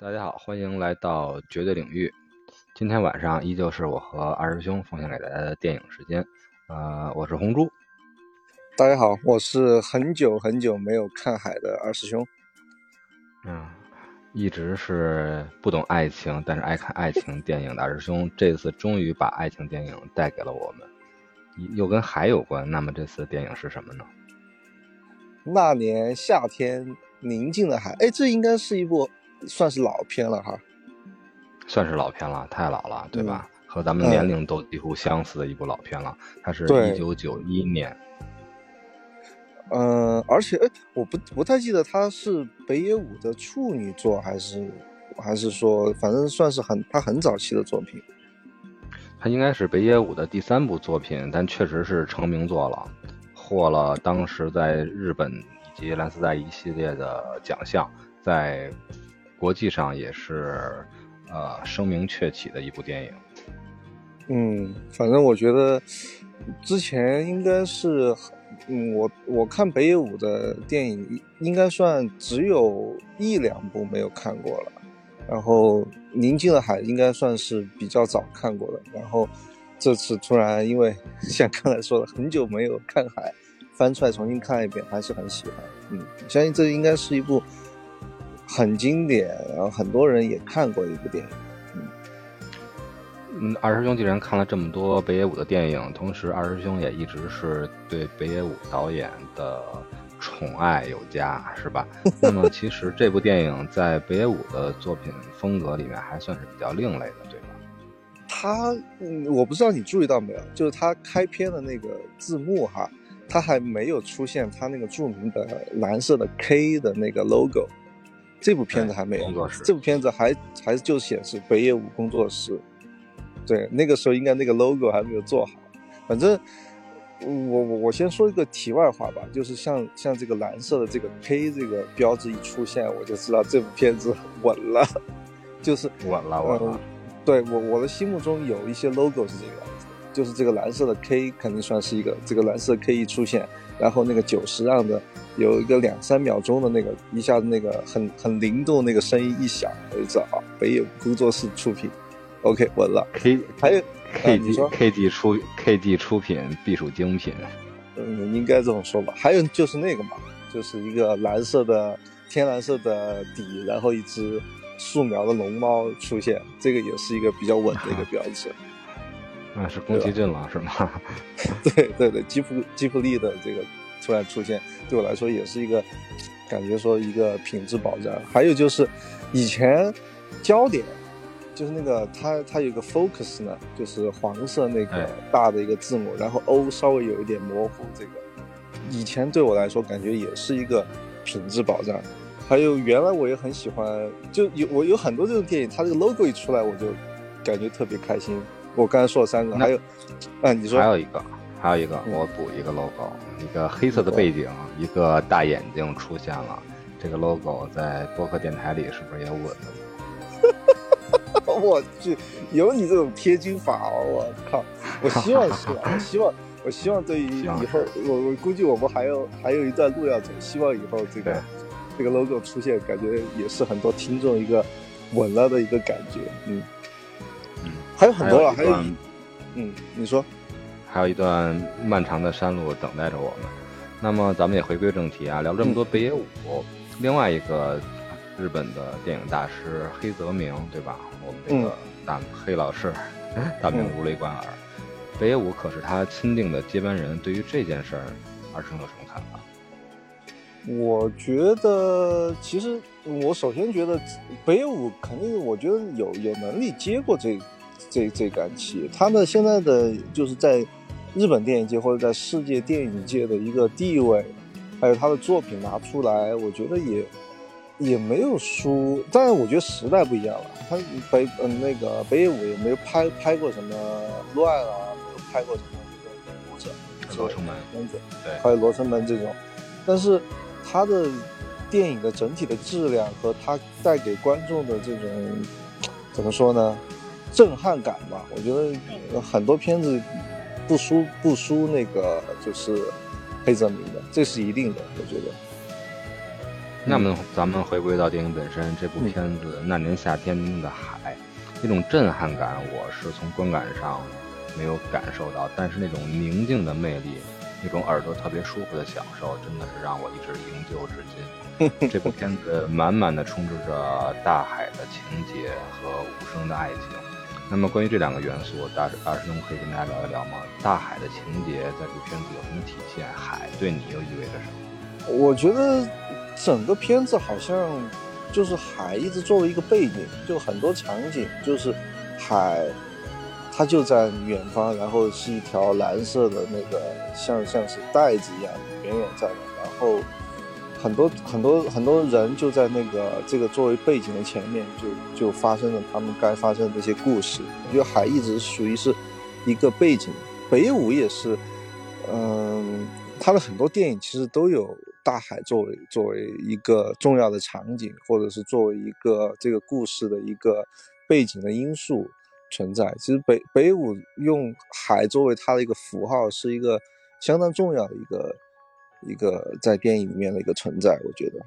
大家好，欢迎来到绝对领域。今天晚上依旧是我和二师兄奉献给大家的电影时间。呃，我是红猪。大家好，我是很久很久没有看海的二师兄。嗯，一直是不懂爱情，但是爱看爱情电影的二师兄，这次终于把爱情电影带给了我们，又跟海有关。那么这次电影是什么呢？那年夏天，宁静的海。哎，这应该是一部算是老片了哈。算是老片了，太老了，对吧？和咱们年龄都几乎相似的一部老片了。它是一九九一年。嗯，而且哎，我不不太记得他是北野武的处女作，还是还是说，反正算是很他很早期的作品。他应该是北野武的第三部作品，但确实是成名作了，获了当时在日本以及蓝丝带一系列的奖项，在国际上也是呃声名鹊起的一部电影。嗯，反正我觉得之前应该是。嗯，我我看北野武的电影应该算只有一两部没有看过了，然后《宁静的海》应该算是比较早看过的，然后这次突然因为像刚才说的很久没有看海，翻出来重新看一遍，还是很喜欢。嗯，相信这应该是一部很经典，然后很多人也看过一部电影。嗯，二师兄既然看了这么多北野武的电影，同时二师兄也一直是对北野武导演的宠爱有加，是吧？那么其实这部电影在北野武的作品风格里面还算是比较另类的，对吧？他，我不知道你注意到没有，就是他开篇的那个字幕哈，他还没有出现他那个著名的蓝色的 K 的那个 logo，这部片子还没有，工作室，这部片子还还就显示北野武工作室。对，那个时候应该那个 logo 还没有做好。反正我我我先说一个题外话吧，就是像像这个蓝色的这个 K 这个标志一出现，我就知道这部片子 稳了，就是稳了稳了。对我我的心目中有一些 logo 是这个就是这个蓝色的 K 肯定算是一个，这个蓝色 K 一出现，然后那个九十让的有一个两三秒钟的那个一下子那个很很灵动那个声音一响，我就知道啊，北野工作室出品。OK，稳了。K 还有 K G K G 出 K D 出品必属精品。嗯，应该这么说吧。还有就是那个嘛，就是一个蓝色的天蓝色的底，然后一只素描的龙猫出现，这个也是一个比较稳的一个标志。那是宫崎骏了，是吗？对对对，吉普吉普力的这个突然出现，对我来说也是一个感觉说一个品质保障。还有就是以前焦点。就是那个它它有个 focus 呢，就是黄色那个大的一个字母，然后 O 稍微有一点模糊。这个以前对我来说感觉也是一个品质保障。还有原来我也很喜欢，就有我有很多这种电影，它这个 logo 一出来我就感觉特别开心。我刚才说了三个，还有，啊，你说还有一个，还有一个，我补一个 logo，一个黑色的背景，一个大眼睛出现了。这个 logo 在播客电台里是不是也稳了？我去，有你这种贴金法哦！我靠，我希望是，我希望，我希望对于以后，我我估计我们还有还有一段路要走，希望以后这个这个 logo 出现，感觉也是很多听众一个稳了的一个感觉，嗯嗯，还有很多了，还有，嗯，你说，还有一段漫长的山路等待着我们。那么咱们也回归正题啊，聊这么多北野武，另外一个日本的电影大师黑泽明，对吧？我们这个大黑老师，大名如雷贯耳。北野武可是他钦定的接班人。对于这件事儿，二生有什么看法？我觉得，其实我首先觉得北野武肯定，我觉得有有能力接过这这这杆旗。他的现在的就是在日本电影界或者在世界电影界的一个地位，还有他的作品拿出来，我觉得也。也没有输，但是我觉得时代不一样了。他北嗯那个北野武也没有拍拍过什么乱啊，没有拍过什么这个武者，罗生门对，还有罗生门这种。但是他的电影的整体的质量和他带给观众的这种怎么说呢，震撼感吧，我觉得很多片子不输不输那个就是黑泽明的，这是一定的，我觉得。那么咱们回归到电影本身，这部片子《那年夏天的海》，那种震撼感，我是从观感上没有感受到，但是那种宁静的魅力，那种耳朵特别舒服的享受，真的是让我一直营救至今。这部片子满满的充斥着大海的情节和无声的爱情。那么关于这两个元素，大大师兄可以跟大家聊一聊吗？大海的情节在这片子有什么体现？海对你又意味着什么？我觉得。整个片子好像就是海一直作为一个背景，就很多场景就是海，它就在远方，然后是一条蓝色的那个像像是袋子一样远远在那，然后很多很多很多人就在那个这个作为背景的前面，就就发生了他们该发生的这些故事。我觉得海一直属于是一个背景，北舞也是，嗯，他的很多电影其实都有。大海作为作为一个重要的场景，或者是作为一个这个故事的一个背景的因素存在。其实北北舞用海作为它的一个符号，是一个相当重要的一个一个在电影里面的一个存在。我觉得。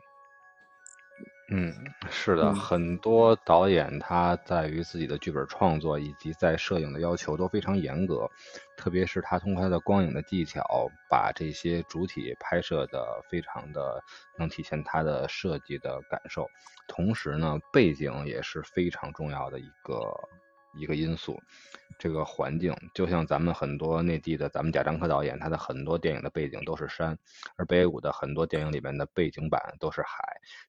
嗯，是的，很多导演他在于自己的剧本创作以及在摄影的要求都非常严格，特别是他通过他的光影的技巧，把这些主体拍摄的非常的能体现他的设计的感受，同时呢，背景也是非常重要的一个。一个因素，这个环境就像咱们很多内地的，咱们贾樟柯导演，他的很多电影的背景都是山，而北野武的很多电影里面的背景板都是海。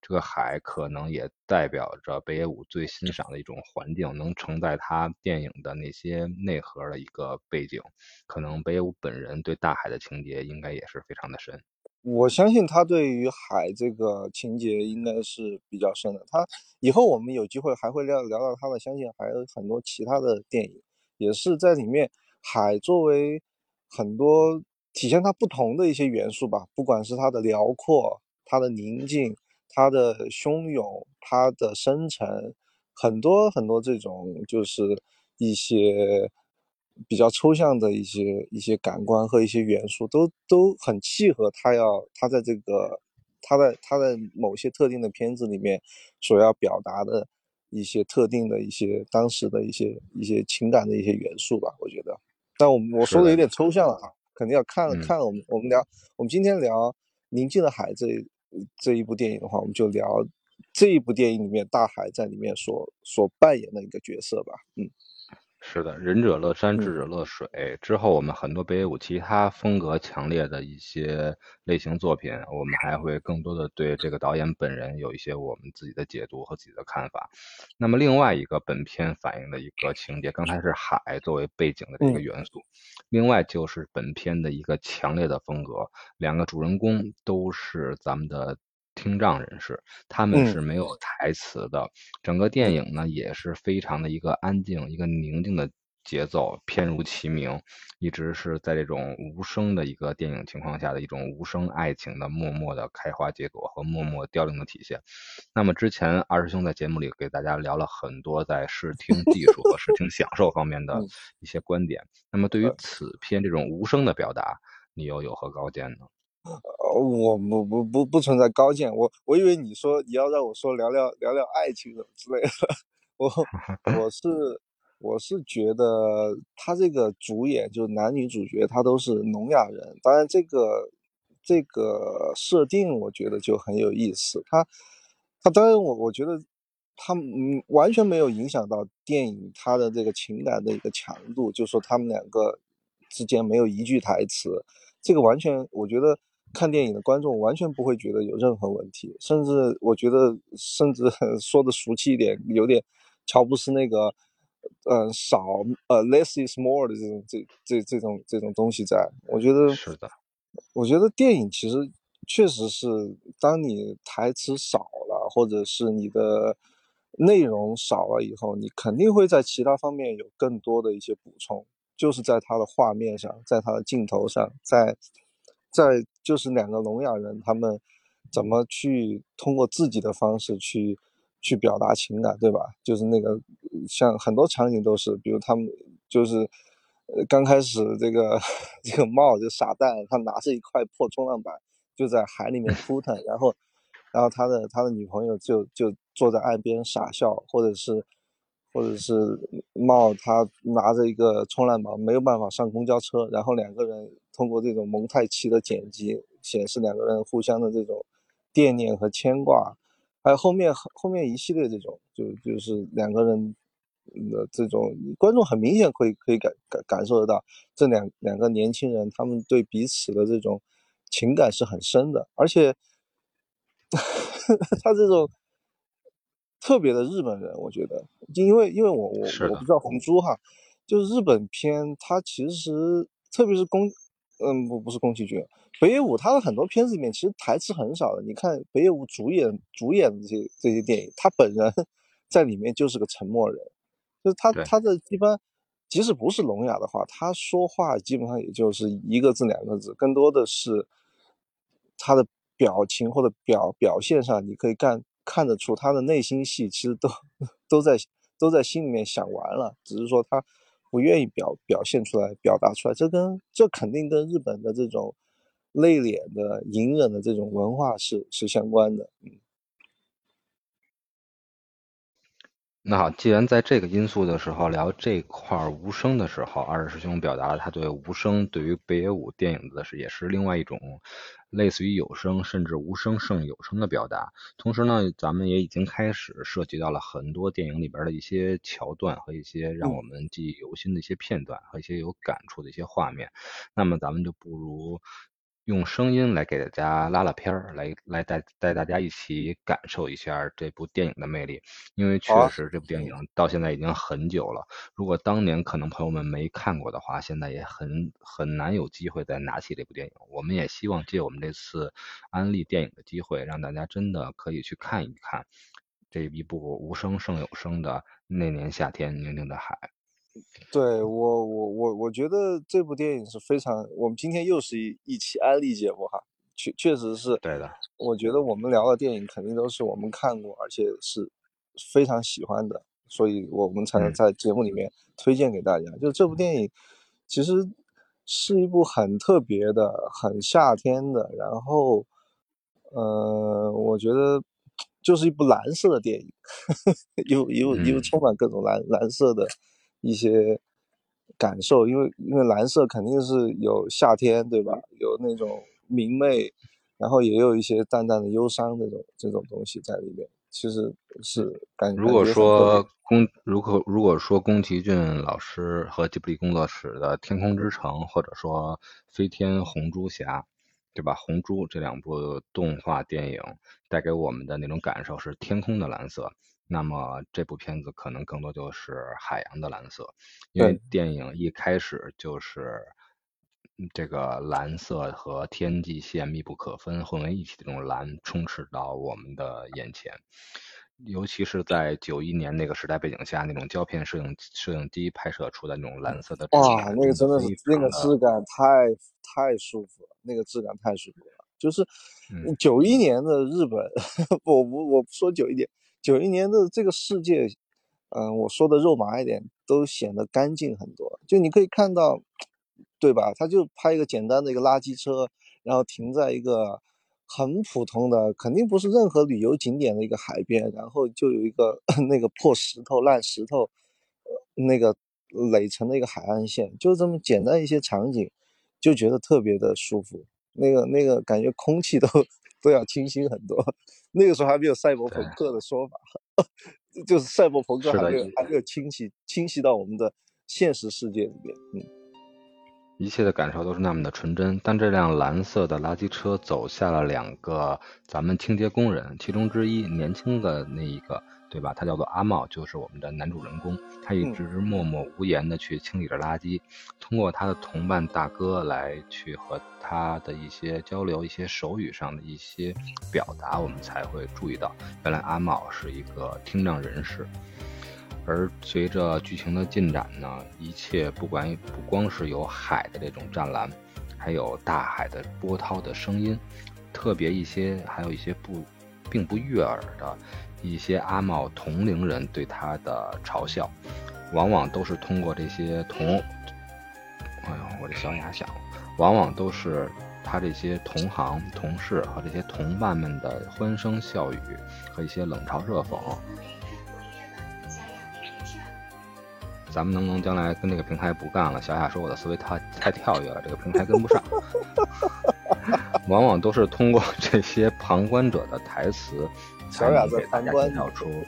这个海可能也代表着北野武最欣赏的一种环境，能承载他电影的那些内核的一个背景。可能北野武本人对大海的情节应该也是非常的深。我相信他对于海这个情节应该是比较深的。他以后我们有机会还会聊聊到他的，相信还有很多其他的电影也是在里面。海作为很多体现它不同的一些元素吧，不管是它的辽阔、它的宁静、它的汹涌、它的深沉，很多很多这种就是一些。比较抽象的一些一些感官和一些元素都都很契合他要他在这个他在他在某些特定的片子里面所要表达的一些特定的一些当时的一些一些情感的一些元素吧，我觉得。但我我说的有点抽象了啊，肯定要看看我们我们聊我们今天聊《宁静的海》这这一部电影的话，我们就聊这一部电影里面大海在里面所所扮演的一个角色吧，嗯。是的，仁者乐山，智者乐水。之后我们很多北野武其他风格强烈的一些类型作品，我们还会更多的对这个导演本人有一些我们自己的解读和自己的看法。那么另外一个本片反映的一个情节，刚才是海作为背景的这个元素，另外就是本片的一个强烈的风格，两个主人公都是咱们的。听障人士，他们是没有台词的。整个电影呢，也是非常的一个安静、一个宁静的节奏，片如其名，一直是在这种无声的一个电影情况下的一种无声爱情的默默的开花结果和默默凋零的体现。那么之前二师兄在节目里给大家聊了很多在视听 技术和视听享受方面的一些观点。那么对于此片这种无声的表达，你又有何高见呢？呃，我不不不不存在高见，我我以为你说你要让我说聊聊聊聊爱情什么之类的，我 我是我是觉得他这个主演就男女主角他都是聋哑人，当然这个这个设定我觉得就很有意思，他他当然我我觉得他嗯完全没有影响到电影他的这个情感的一个强度，就说他们两个之间没有一句台词，这个完全我觉得。看电影的观众完全不会觉得有任何问题，甚至我觉得，甚至 说的俗气一点，有点乔布斯那个，嗯，少呃，less is more 的这种这这这种这种东西，在我觉得是的，我觉得电影其实确实是，当你台词少了，或者是你的内容少了以后，你肯定会在其他方面有更多的一些补充，就是在它的画面上，在它的镜头上，在。在就是两个聋哑人，他们怎么去通过自己的方式去去表达情感，对吧？就是那个像很多场景都是，比如他们就是呃刚开始这个 这个帽就傻蛋，他拿着一块破冲浪板就在海里面 扑腾，然后然后他的他的女朋友就就坐在岸边傻笑，或者是或者是茂他拿着一个冲浪板没有办法上公交车，然后两个人通过这种蒙太奇的剪辑显示两个人互相的这种惦念和牵挂，还有后面后面一系列这种就就是两个人。的这种观众很明显可以可以感感感受得到，这两两个年轻人他们对彼此的这种情感是很深的，而且 他这种特别的日本人，我觉得，因为因为我我我不知道红猪哈，就是日本片，它其实特别是宫，嗯不不是宫崎骏，北野武他的很多片子里面其实台词很少的，你看北野武主演主演的这些这些电影，他本人 在里面就是个沉默人。就是他他的一般，即使不是聋哑的话，他说话基本上也就是一个字两个字，更多的是他的表情或者表表现上，你可以看看得出他的内心戏其实都 都在都在心里面想完了，只是说他不愿意表表现出来、表达出来。这跟这肯定跟日本的这种内敛的、隐忍的这种文化是是相关的，嗯。那好，既然在这个因素的时候聊这块无声的时候，二师兄表达了他对无声对于北野武电影的是也是另外一种类似于有声甚至无声胜有声的表达。同时呢，咱们也已经开始涉及到了很多电影里边的一些桥段和一些让我们记忆犹新的一些片段和一些有感触的一些画面。那么咱们就不如。用声音来给大家拉拉片儿，来来带带大家一起感受一下这部电影的魅力。因为确实这部电影到现在已经很久了，如果当年可能朋友们没看过的话，现在也很很难有机会再拿起这部电影。我们也希望借我们这次安利电影的机会，让大家真的可以去看一看这一部无声胜有声的《那年夏天宁静的海》。对我，我我我觉得这部电影是非常。我们今天又是一一期安利节目哈，确确实是。对的。我觉得我们聊的电影肯定都是我们看过，而且是非常喜欢的，所以我们才能在节目里面推荐给大家。就这部电影，其实是一部很特别的、很夏天的，然后，呃，我觉得就是一部蓝色的电影，又又又充满各种蓝蓝色的。一些感受，因为因为蓝色肯定是有夏天，对吧？有那种明媚，然后也有一些淡淡的忧伤这种这种东西在里面。其实是感。如果说宫，如果如果说宫崎骏老师和吉卜力工作室的《天空之城》，或者说《飞天红猪侠》，对吧？红猪这两部动画电影带给我们的那种感受是天空的蓝色。那么这部片子可能更多就是海洋的蓝色，因为电影一开始就是这个蓝色和天际线密不可分混为一体的这种蓝充斥到我们的眼前，尤其是在九一年那个时代背景下，那种胶片摄影摄影机拍摄出的那种蓝色的哇，那个真的是那个质感太太舒服了，那个质感太舒服了，就是九一年的日本，我不我不说九一年。九一年的这个世界，嗯，我说的肉麻一点，都显得干净很多。就你可以看到，对吧？他就拍一个简单的一个垃圾车，然后停在一个很普通的，肯定不是任何旅游景点的一个海边，然后就有一个 那个破石头、烂石头，那个垒成的一个海岸线，就这么简单一些场景，就觉得特别的舒服。那个那个感觉空气都 都要清新很多。那个时候还没有赛博朋克的说法，就是赛博朋克还没有还没有清晰清晰到我们的现实世界里面，嗯，一切的感受都是那么的纯真。当这辆蓝色的垃圾车走下了两个咱们清洁工人，其中之一年轻的那一个。对吧？他叫做阿茂，就是我们的男主人公。他一直默默无言的去清理着垃圾，通过他的同伴大哥来去和他的一些交流、一些手语上的一些表达，我们才会注意到，原来阿茂是一个听障人士。而随着剧情的进展呢，一切不管不光是有海的这种湛蓝，还有大海的波涛的声音，特别一些，还有一些不并不悦耳的。一些阿茂同龄人对他的嘲笑，往往都是通过这些同，哎呦，我这小雅响，往往都是他他这些同行、同事和这些同伴们的欢声笑语和一些冷嘲热讽。咱们能不能将来跟那个平台不干了？小雅说我的思维太太跳跃了，这个平台跟不上。往往都是通过这些旁观者的台词，小雅在旁观介绍出，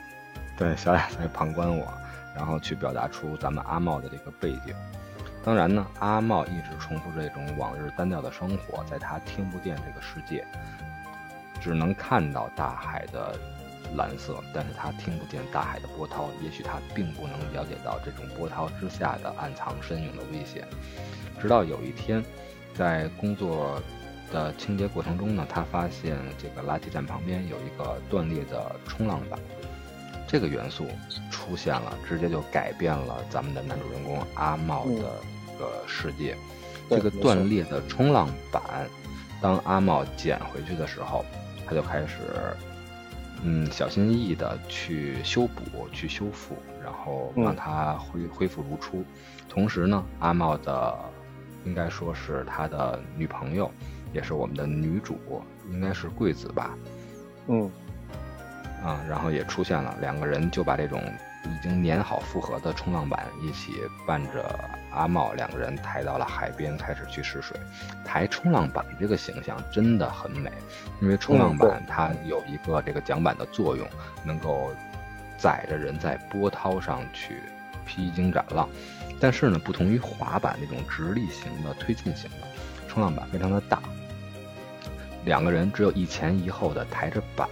对，小雅在旁观我，然后去表达出咱们阿茂的这个背景。当然呢，阿茂一直重复这种往日单调的生活，在他听不见这个世界，只能看到大海的。蓝色，但是他听不见大海的波涛，也许他并不能了解到这种波涛之下的暗藏深涌的危险。直到有一天，在工作的清洁过程中呢，他发现这个垃圾站旁边有一个断裂的冲浪板，这个元素出现了，直接就改变了咱们的男主人公阿茂的一个世界。这个断裂的冲浪板，当阿茂捡回去的时候，他就开始。嗯，小心翼翼的去修补、去修复，然后让它恢恢复如初。同时呢，阿茂的应该说是他的女朋友，也是我们的女主，应该是贵子吧？嗯，啊，然后也出现了，两个人就把这种。已经粘好复合的冲浪板，一起伴着阿茂两个人抬到了海边，开始去试水。抬冲浪板这个形象真的很美，因为冲浪板它有一个这个桨板的作用，能够载着人在波涛上去披荆斩浪。但是呢，不同于滑板那种直立型的推进型的冲浪板非常的大，两个人只有一前一后的抬着板。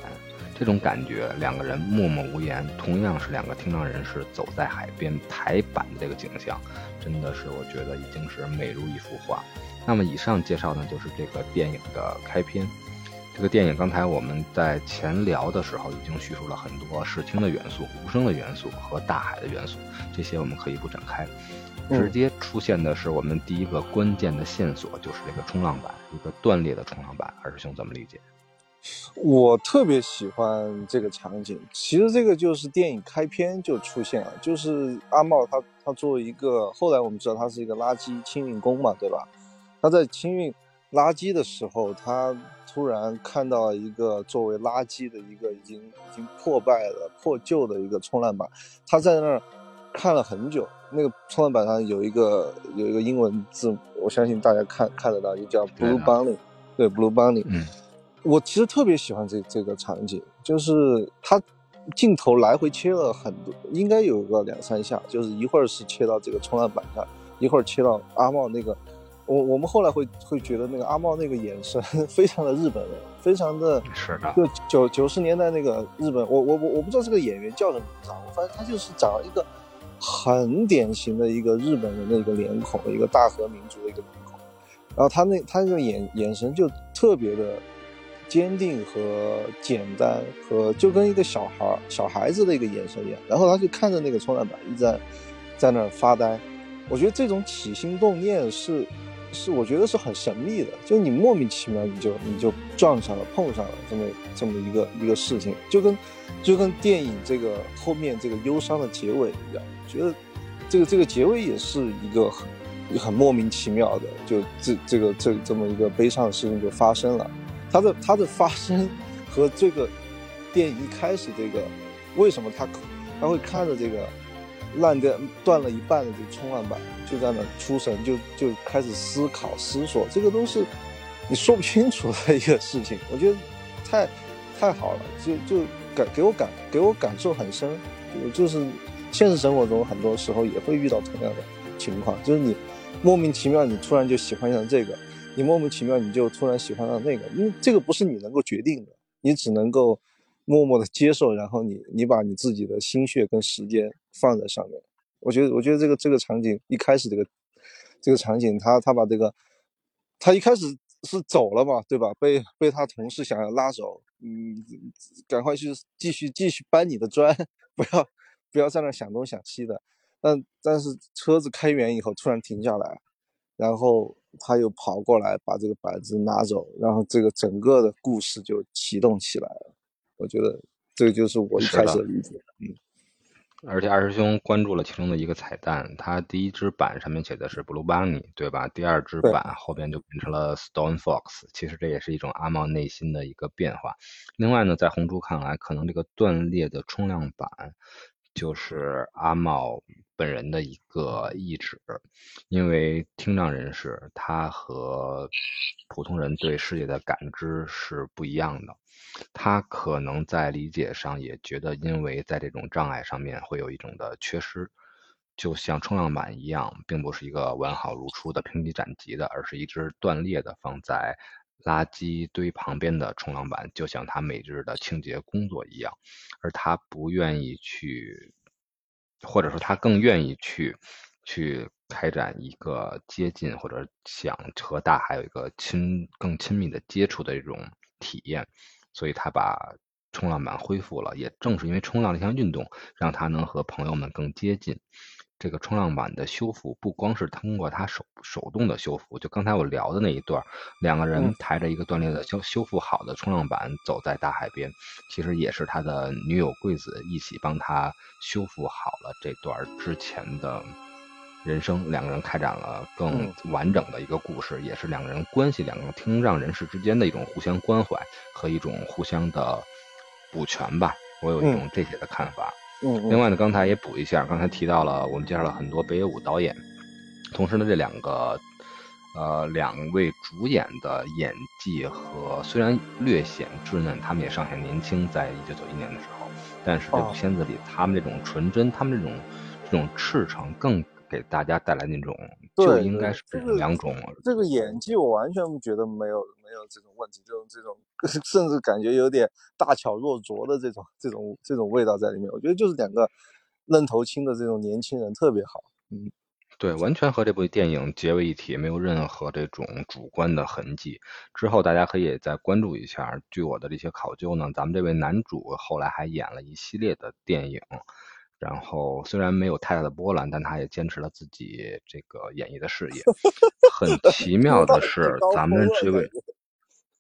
这种感觉，两个人默默无言，同样是两个听障人士走在海边抬板的这个景象，真的是我觉得已经是美如一幅画。那么以上介绍呢，就是这个电影的开篇。这个电影刚才我们在前聊的时候已经叙述了很多视听的元素、无声的元素和大海的元素，这些我们可以不展开。直接出现的是我们第一个关键的线索，就是这个冲浪板，一个断裂的冲浪板。二师兄怎么理解？我特别喜欢这个场景，其实这个就是电影开篇就出现了，就是阿茂他他作为一个后来我们知道他是一个垃圾清运工嘛，对吧？他在清运垃圾的时候，他突然看到一个作为垃圾的一个已经已经破败了、破旧的一个冲浪板，他在那儿看了很久。那个冲浪板上有一个有一个英文字，我相信大家看看得到，就叫 Blue Bunny，对，Blue Bunny。嗯。我其实特别喜欢这这个场景，就是他镜头来回切了很多，应该有个两三下，就是一会儿是切到这个冲浪板上，一会儿切到阿茂那个。我我们后来会会觉得那个阿茂那个眼神 非常的日本人，非常的，是的，就九九十年代那个日本，我我我我不知道这个演员叫什么名字，我发现他就是长了一个很典型的一个日本人的一个脸孔，一个大和民族的一个脸孔，然后他那他那个眼眼神就特别的。坚定和简单，和就跟一个小孩小孩子的一个眼神一样，然后他就看着那个冲浪板，一直在在那儿发呆。我觉得这种起心动念是，是我觉得是很神秘的，就你莫名其妙你就你就撞上了碰上了这么这么一个一个事情，就跟就跟电影这个后面这个忧伤的结尾一样，觉得这个这个结尾也是一个很很莫名其妙的，就这这个这这么一个悲伤的事情就发生了。它的它的发生和这个电影一开始这个为什么他他会看着这个烂掉断了一半的这个冲浪板就在那出神就就开始思考思索这个都是你说不清楚的一个事情，我觉得太太好了，就就感给我感给我感受很深，就就是现实生活中很多时候也会遇到同样的情况，就是你莫名其妙你突然就喜欢上这个。你莫名其妙你就突然喜欢上那个，因为这个不是你能够决定的，你只能够默默的接受，然后你你把你自己的心血跟时间放在上面。我觉得，我觉得这个这个场景一开始这个这个场景，他他把这个他一开始是走了嘛，对吧？被被他同事想要拉走，嗯，赶快去继续继续搬你的砖，不要不要在那想东想西的。但但是车子开远以后突然停下来，然后。他又跑过来把这个板子拿走，然后这个整个的故事就启动起来了。我觉得这个就是我一开始的理解。嗯，而且二师兄关注了其中的一个彩蛋，他第一只板上面写的是 Blue Bunny，对吧？第二只板后边就变成了 Stone Fox，其实这也是一种阿茂内心的一个变化。另外呢，在红猪看来，可能这个断裂的冲量板就是阿茂本人的一个意志，因为听障人士他和普通人对世界的感知是不一样的。他可能在理解上也觉得，因为在这种障碍上面会有一种的缺失，就像冲浪板一样，并不是一个完好如初的平地斩棘的，而是一只断裂的放在垃圾堆旁边的冲浪板，就像他每日的清洁工作一样，而他不愿意去，或者说他更愿意去去开展一个接近或者想和大海有一个亲更亲密的接触的这种体验。所以他把冲浪板恢复了，也正是因为冲浪这项运动，让他能和朋友们更接近。这个冲浪板的修复不光是通过他手手动的修复，就刚才我聊的那一段，两个人抬着一个断裂的修修复好的冲浪板走在大海边，其实也是他的女友桂子一起帮他修复好了这段之前的。人生两个人开展了更完整的一个故事，也是两个人关系、两个听障人士之间的一种互相关怀和一种互相的补全吧。我有一种这些的看法。嗯。另外呢，刚才也补一下，刚才提到了我们介绍了很多北野武导演，同时呢，这两个呃两位主演的演技和虽然略显稚嫩，他们也尚显年轻，在一九九一年的时候，但是这部片子里他们这种纯真，他们这种这种赤诚更。给大家带来那种，就应该是两种。这个演技我完全觉得没有没有这种问题，这种这种 甚至感觉有点大巧若拙的这种这种这种味道在里面。我觉得就是两个愣头青的这种年轻人特别好。嗯，对，完全和这部电影结为一体，没有任何这种主观的痕迹。之后大家可以再关注一下。据我的这些考究呢，咱们这位男主后来还演了一系列的电影。然后虽然没有太大的波澜，但他也坚持了自己这个演艺的事业。很奇妙的是，咱们这位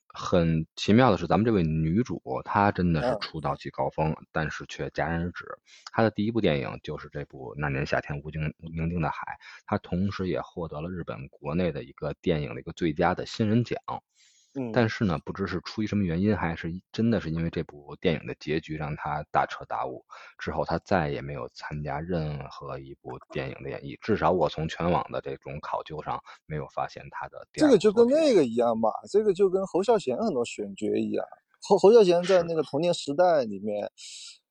很奇妙的是，咱们这位女主她真的是出道即高峰，但是却戛然而止。她的第一部电影就是这部《那年夏天，无尽宁静的海》，她同时也获得了日本国内的一个电影的一个最佳的新人奖。但是呢，不知是出于什么原因，还是真的是因为这部电影的结局让他大彻大悟，之后他再也没有参加任何一部电影的演绎。至少我从全网的这种考究上没有发现他的。这个就跟那个一样吧，这个就跟侯孝贤很多选角一样。侯侯孝贤在那个《童年时代》里面，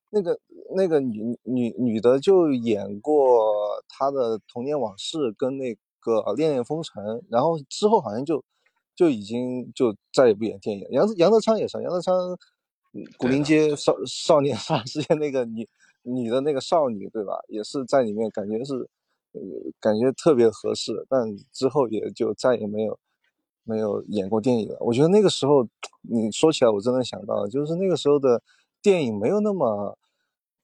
那个那个女女女的就演过他的童年往事跟那个《恋恋风尘》，然后之后好像就。就已经就再也不演电影。杨杨德昌也是，杨德昌，古灵街少少年杀之前那个女女的那个少女，对吧？也是在里面感觉是，呃，感觉特别合适。但之后也就再也没有没有演过电影了。我觉得那个时候你说起来，我真的想到，就是那个时候的电影没有那么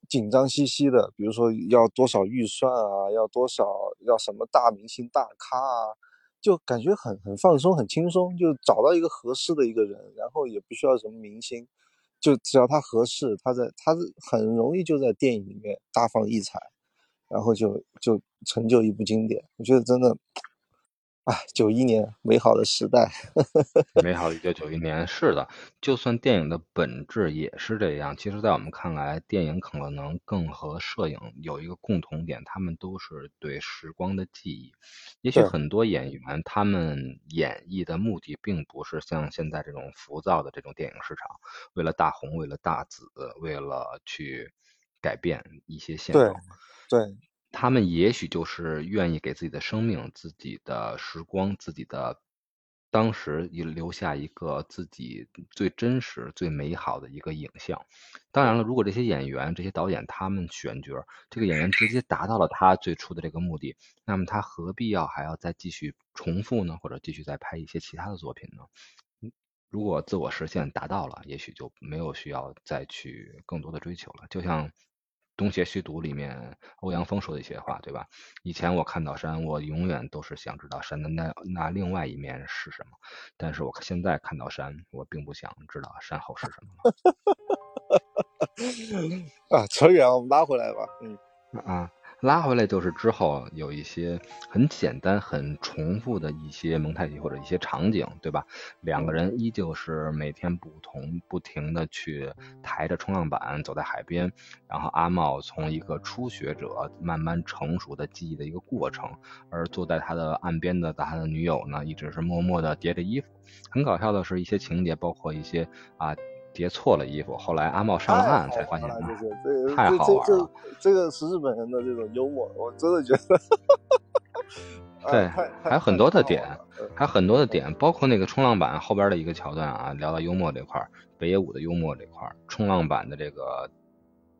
紧张兮兮的，比如说要多少预算啊，要多少要什么大明星大咖啊。就感觉很很放松，很轻松，就找到一个合适的一个人，然后也不需要什么明星，就只要他合适，他在他很容易就在电影里面大放异彩，然后就就成就一部经典。我觉得真的。哎，九一年美好的时代，美好的一九九一年是的，就算电影的本质也是这样。其实，在我们看来，电影可能更和摄影有一个共同点，他们都是对时光的记忆。也许很多演员他们演绎的目的，并不是像现在这种浮躁的这种电影市场，为了大红，为了大紫，为了去改变一些现状。对。对。他们也许就是愿意给自己的生命、自己的时光、自己的当时留下一个自己最真实、最美好的一个影像。当然了，如果这些演员、这些导演他们选角，这个演员直接达到了他最初的这个目的，那么他何必要还要再继续重复呢？或者继续再拍一些其他的作品呢？如果自我实现达到了，也许就没有需要再去更多的追求了。就像。《东邪西毒》里面欧阳锋说的一些话，对吧？以前我看到山，我永远都是想知道山的那那另外一面是什么。但是我现在看到山，我并不想知道山后是什么了。啊，扯远了，我们拉回来吧。嗯，啊。拉回来就是之后有一些很简单、很重复的一些蒙太奇或者一些场景，对吧？两个人依旧是每天不同、不停的去抬着冲浪板走在海边，然后阿茂从一个初学者慢慢成熟的记忆的一个过程，而坐在他的岸边的他的女友呢，一直是默默的叠着衣服。很搞笑的是一些情节，包括一些啊。叠错了衣服，后来阿茂上了岸才发现，太好玩了。这个是日本人的这种幽默，我真的觉得。对，还有很多的点，还有很多的点，包括那个冲浪板后边的一个桥段啊，聊到幽默这块北野武的幽默这块冲浪板的这个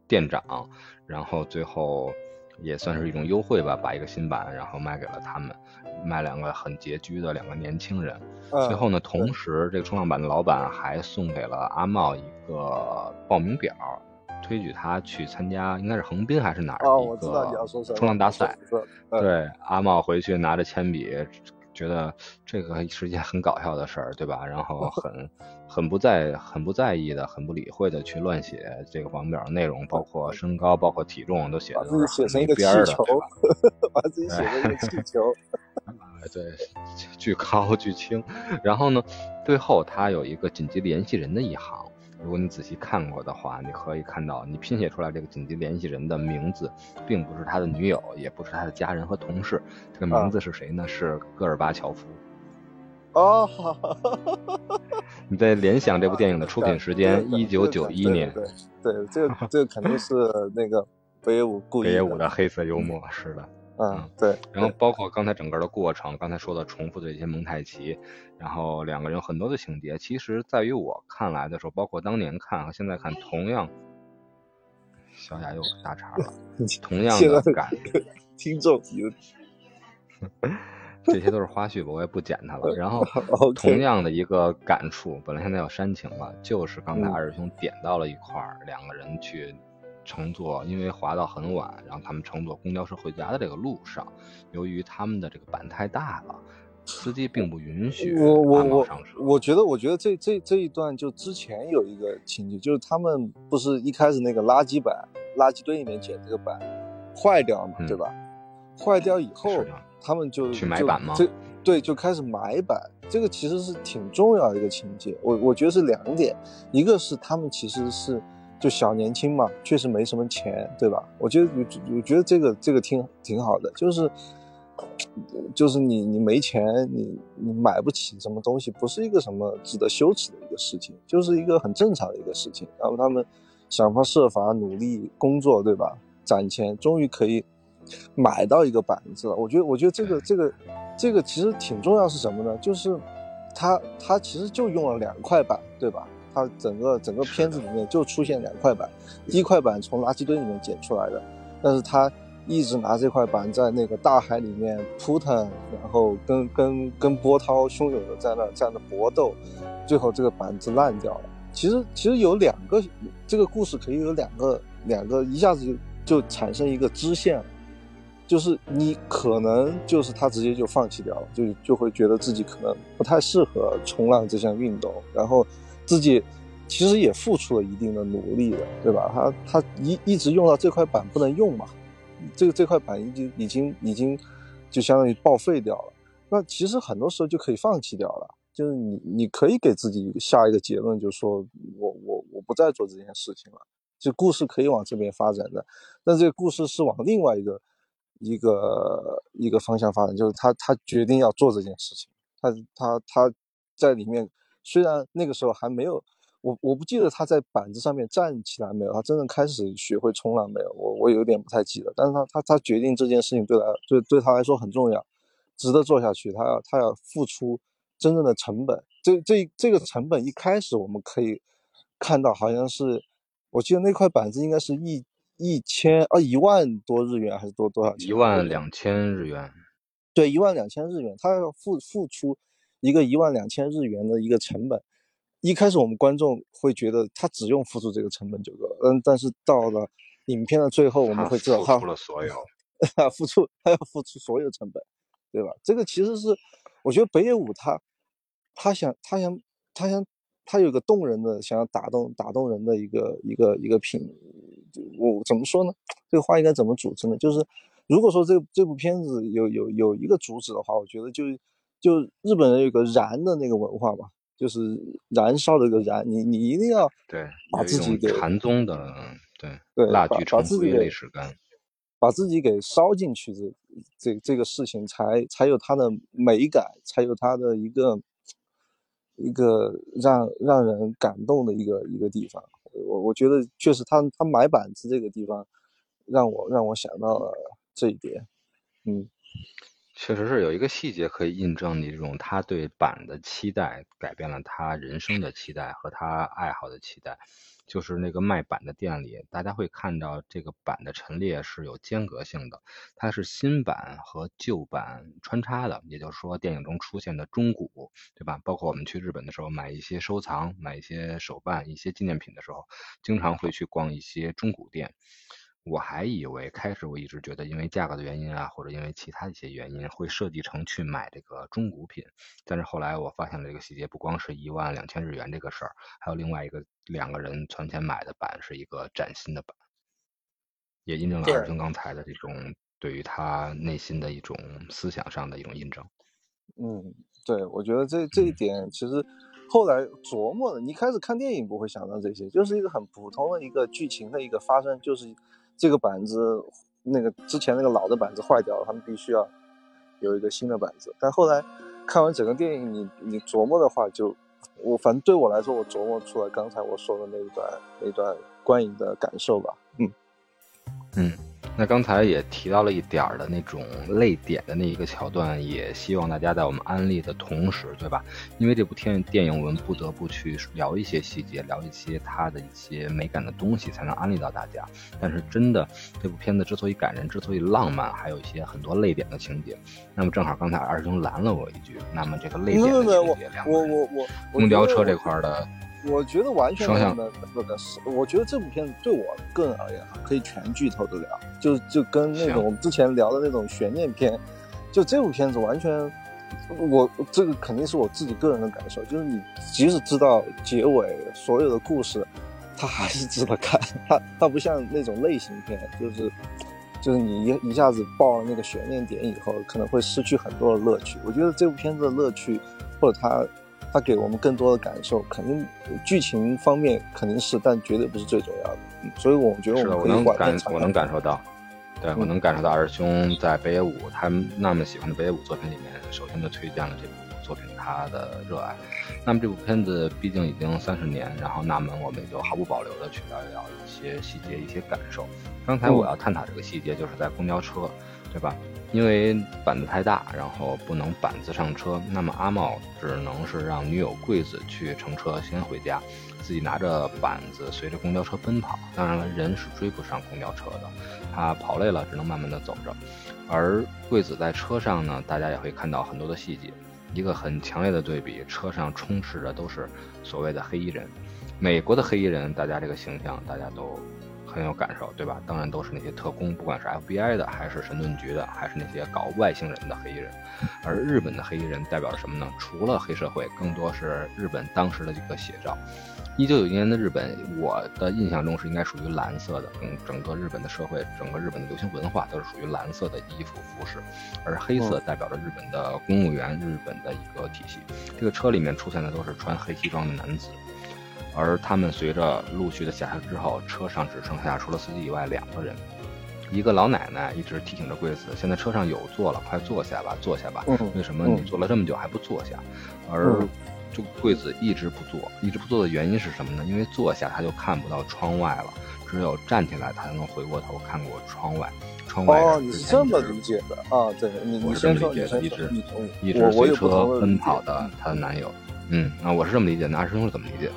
店长，然后最后。也算是一种优惠吧，把一个新版然后卖给了他们，卖两个很拮据的两个年轻人。最后呢，同时这个冲浪板的老板还送给了阿茂一个报名表，推举他去参加，应该是横滨还是哪儿一个冲浪大赛。对，阿茂回去拿着铅笔。觉得这个是一件很搞笑的事儿，对吧？然后 很很不在很不在意的、很不理会的去乱写这个网表内容，包括身高、包括体重都写的写成一个气球，把自己写成一个 气球。对，巨高巨轻。然后呢，最后他有一个紧急联系人的一行。如果你仔细看过的话，你可以看到，你拼写出来这个紧急联系人的名字，并不是他的女友，也不是他的家人和同事，这个名字是谁呢？是戈尔巴乔夫。哦，你在联想这部电影的出品时间，一九九一年。对对，这个这个肯定是那个北野武故意。北野武的黑色幽默，是的。嗯，对。然后包括刚才整个的过程，刚才说的重复的这些蒙太奇，然后两个人很多的情节，其实在于我看来的时候，包括当年看和现在看，同样，小雅又打岔了，同样的感，听众，这些都是花絮吧，我也不剪它了。然后 同样的一个感触，本来现在要煽情了，就是刚才二师兄点到了一块儿，两个人去。乘坐，因为滑到很晚，然后他们乘坐公交车回家的这个路上，由于他们的这个板太大了，司机并不允许我我我我觉得，我觉得这这这一段就之前有一个情节，就是他们不是一开始那个垃圾板，垃圾堆里面捡这个板坏掉嘛，对吧？坏掉以后，他们就去买板吗？这对，就开始买板。这个其实是挺重要的一个情节。我我觉得是两点，一个是他们其实是。就小年轻嘛，确实没什么钱，对吧？我觉得，我我觉得这个这个挺挺好的，就是，就是你你没钱，你你买不起什么东西，不是一个什么值得羞耻的一个事情，就是一个很正常的一个事情。然后他们想方设法努力工作，对吧？攒钱，终于可以买到一个板子了。我觉得，我觉得这个这个这个其实挺重要，是什么呢？就是他他其实就用了两块板，对吧？它整个整个片子里面就出现两块板，第一块板从垃圾堆里面捡出来的，但是他一直拿这块板在那个大海里面扑腾，然后跟跟跟波涛汹涌的在那在那搏斗，最后这个板子烂掉了。其实其实有两个这个故事可以有两个两个一下子就就产生一个支线，就是你可能就是他直接就放弃掉了，就就会觉得自己可能不太适合冲浪这项运动，然后。自己其实也付出了一定的努力的，对吧？他他一一直用到这块板不能用嘛，这个这块板已经已经已经就相当于报废掉了。那其实很多时候就可以放弃掉了，就是你你可以给自己下一个结论，就是说我我我不再做这件事情了。就故事可以往这边发展的，但这个故事是往另外一个一个一个方向发展，就是他他决定要做这件事情，他他他在里面。虽然那个时候还没有，我我不记得他在板子上面站起来没有，他真正开始学会冲浪没有，我我有点不太记得。但是他他他决定这件事情对他对对他来说很重要，值得做下去。他要他要付出真正的成本。这这这个成本一开始我们可以看到，好像是我记得那块板子应该是一一千啊一万多日元还是多多少？一万两千日元。对，一万两千日元，他要付付出。一个一万两千日元的一个成本，一开始我们观众会觉得他只用付出这个成本就够了，嗯，但是到了影片的最后，我们会知道他付出了所有，付出他要付出所有成本，对吧？这个其实是我觉得北野武他他想他想他想他有个动人的想要打动打动人的一个一个一个品我怎么说呢？这个话应该怎么组织呢？就是如果说这这部片子有有有一个主旨的话，我觉得就就日本人有个燃的那个文化嘛，就是燃烧的一个燃，你你一定要对把自己给禅宗的对对蜡炬成灰把自己给泪始干。把自己给烧进去，这这这个事情才才有它的美感，才有它的一个一个让让人感动的一个一个地方。我我觉得确实他他买板子这个地方，让我让我想到了这一点。嗯，确实是有一个细节可以印证你这种他对板的期待，改变了他人生的期待和他爱好的期待。就是那个卖板的店里，大家会看到这个板的陈列是有间隔性的，它是新板和旧板穿插的，也就是说电影中出现的中古，对吧？包括我们去日本的时候买一些收藏、买一些手办、一些纪念品的时候，经常会去逛一些中古店。我还以为开始我一直觉得因为价格的原因啊，或者因为其他一些原因会设计成去买这个中古品，但是后来我发现了这个细节，不光是一万两千日元这个事儿，还有另外一个两个人存钱买的版是一个崭新的版，也印证了对二兄刚才的这种对于他内心的一种思想上的一种印证。嗯，对，我觉得这这一点其实后来琢磨的，你一开始看电影不会想到这些，就是一个很普通的一个剧情的一个发生，就是这个板子那个之前那个老的板子坏掉了，他们必须要有一个新的板子。但后来看完整个电影，你你琢磨的话就，我反正对我来说，我琢磨出了刚才我说的那一段那一段观影的感受吧。嗯嗯，那刚才也提到了一点儿的那种泪点的那一个桥段，也希望大家在我们安利的同时，对吧？因为这部电电影，我们不得不去聊一些细节，聊一些它的一些美感的东西，才能安利到大家。但是真的，这部片子之所以感人，之所以浪漫，还有一些很多泪点的情节。那么正好刚才二师兄拦了我一句，那么这个泪点的情节，两我我我公交车这块。的，我觉得完全没有那个是，我觉得这部片子对我个人而言哈，可以全剧透的聊，就就跟那种我们之前聊的那种悬念片，就这部片子完全，我这个肯定是我自己个人的感受，就是你即使知道结尾所有的故事，它还是值得看，它它不像那种类型片，就是就是你一一下子爆了那个悬念点以后，可能会失去很多的乐趣。我觉得这部片子的乐趣，或者它它给我们更多的感受，肯定剧情方面肯定是，但绝对不是最重要的。嗯，所以我觉得，我我们可以能感，我能感受到，对我嗯能感受到二师兄在北野武他们那么喜欢的北野武作品里面，首先就推荐了这部作品他的热爱。那么这部片子毕竟已经三十年，然后那么我们也就毫不保留的去聊一聊一些细节、一些感受。刚才我要探讨这个细节，就是在公交车，对吧？因为板子太大，然后不能板子上车，那么阿茂只能是让女友桂子去乘车先回家，自己拿着板子随着公交车奔跑。当然了，人是追不上公交车的，他跑累了只能慢慢的走着。而桂子在车上呢，大家也会看到很多的细节，一个很强烈的对比，车上充斥着都是所谓的黑衣人。美国的黑衣人，大家这个形象大家都很有感受，对吧？当然都是那些特工，不管是 FBI 的，还是神盾局的，还是那些搞外星人的黑衣人。而日本的黑衣人代表着什么呢？除了黑社会，更多是日本当时的这个写照。一九九一年的日本，我的印象中是应该属于蓝色的，嗯，整个日本的社会，整个日本的流行文化都是属于蓝色的衣服服饰，而黑色代表着日本的公务员，日本的一个体系。这个车里面出现的都是穿黑西装的男子，而他们随着陆续的下车之后，车上只剩下除了司机以外两个人。一个老奶奶一直提醒着贵子，现在车上有座了，快坐下吧，坐下吧。嗯为什么嗯你坐了这么久还不坐下？而嗯就贵子一直不坐，一直不坐的原因是什么呢？因为坐下他就看不到窗外了，只有站起来他才能回过头看过窗外。窗外哦，你是这么理解的啊？对你，你我是这么先说，你理解的，一直一直我我随车奔跑的她的男友。嗯，啊，我是这么理解的，那二师兄是怎么理解的？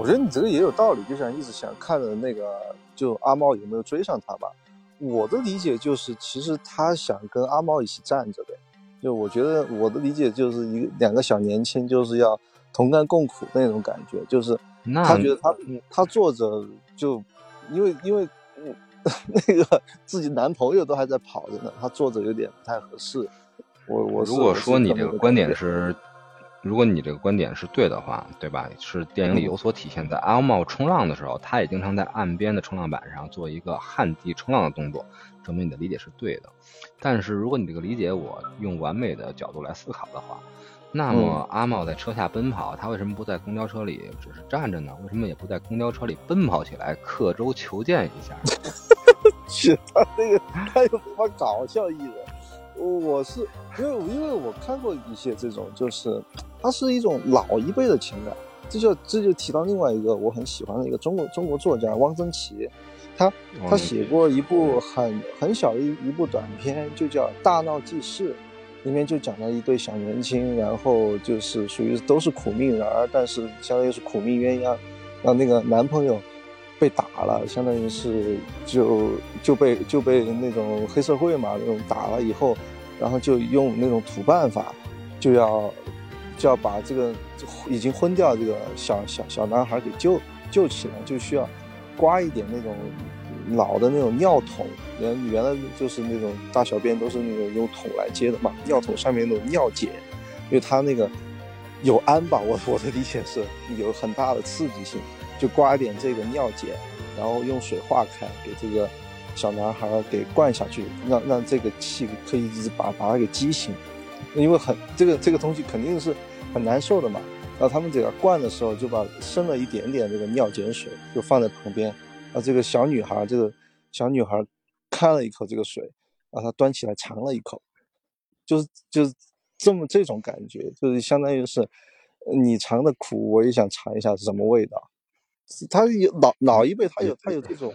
我觉得你这个也有道理，就像一直想看的那个，就阿猫有没有追上他吧。我的理解就是，其实他想跟阿猫一起站着呗。就我觉得我的理解就是一个两个小年轻就是要同甘共苦的那种感觉，就是那他觉得他他坐着就因为因为嗯 那个自己男朋友都还在跑着呢，他坐着有点不太合适。我我如果说你这个观点是，如果你这个观点是对的话，对吧？是电影里有所体现，在阿茂冲浪的时候，他也经常在岸边的冲浪板上做一个旱地冲浪的动作，证明你的理解是对的。但是如果你这个理解我用完美的角度来思考的话，那么阿茂在车下奔跑，他为什么不在公交车里只是站着呢？为什么也不在公交车里奔跑起来刻舟求剑一下？是他那个他有什么搞笑艺人？我是因为因为我看过一些这种，就是它是一种老一辈的情感。这就这就提到另外一个我很喜欢的一个中国中国作家汪曾祺，他他写过一部很很小的一一部短片，就叫《大闹记事》，里面就讲了一对小年轻，然后就是属于都是苦命人儿，但是相当于是苦命鸳鸯，让那个男朋友。被打了，相当于是就就被就被那种黑社会嘛，那种打了以后，然后就用那种土办法，就要就要把这个已经昏掉这个小小小男孩给救救起来，就需要刮一点那种老的那种尿桶，原原来就是那种大小便都是那种用桶来接的嘛，尿桶上面那种尿碱，因为它那个有氨吧，我我的理解是有很大的刺激性。就刮一点这个尿碱，然后用水化开，给这个小男孩给灌下去，让让这个气可以一直把把他给激醒。因为很这个这个东西肯定是很难受的嘛。然后他们这个灌的时候，就把剩了一点点这个尿碱水，就放在旁边。啊，这个小女孩，这个小女孩看了一口这个水，然后她端起来尝了一口，就是就是这么这种感觉，就是相当于是你尝的苦，我也想尝一下是什么味道。他有老老一辈，他有他有这种，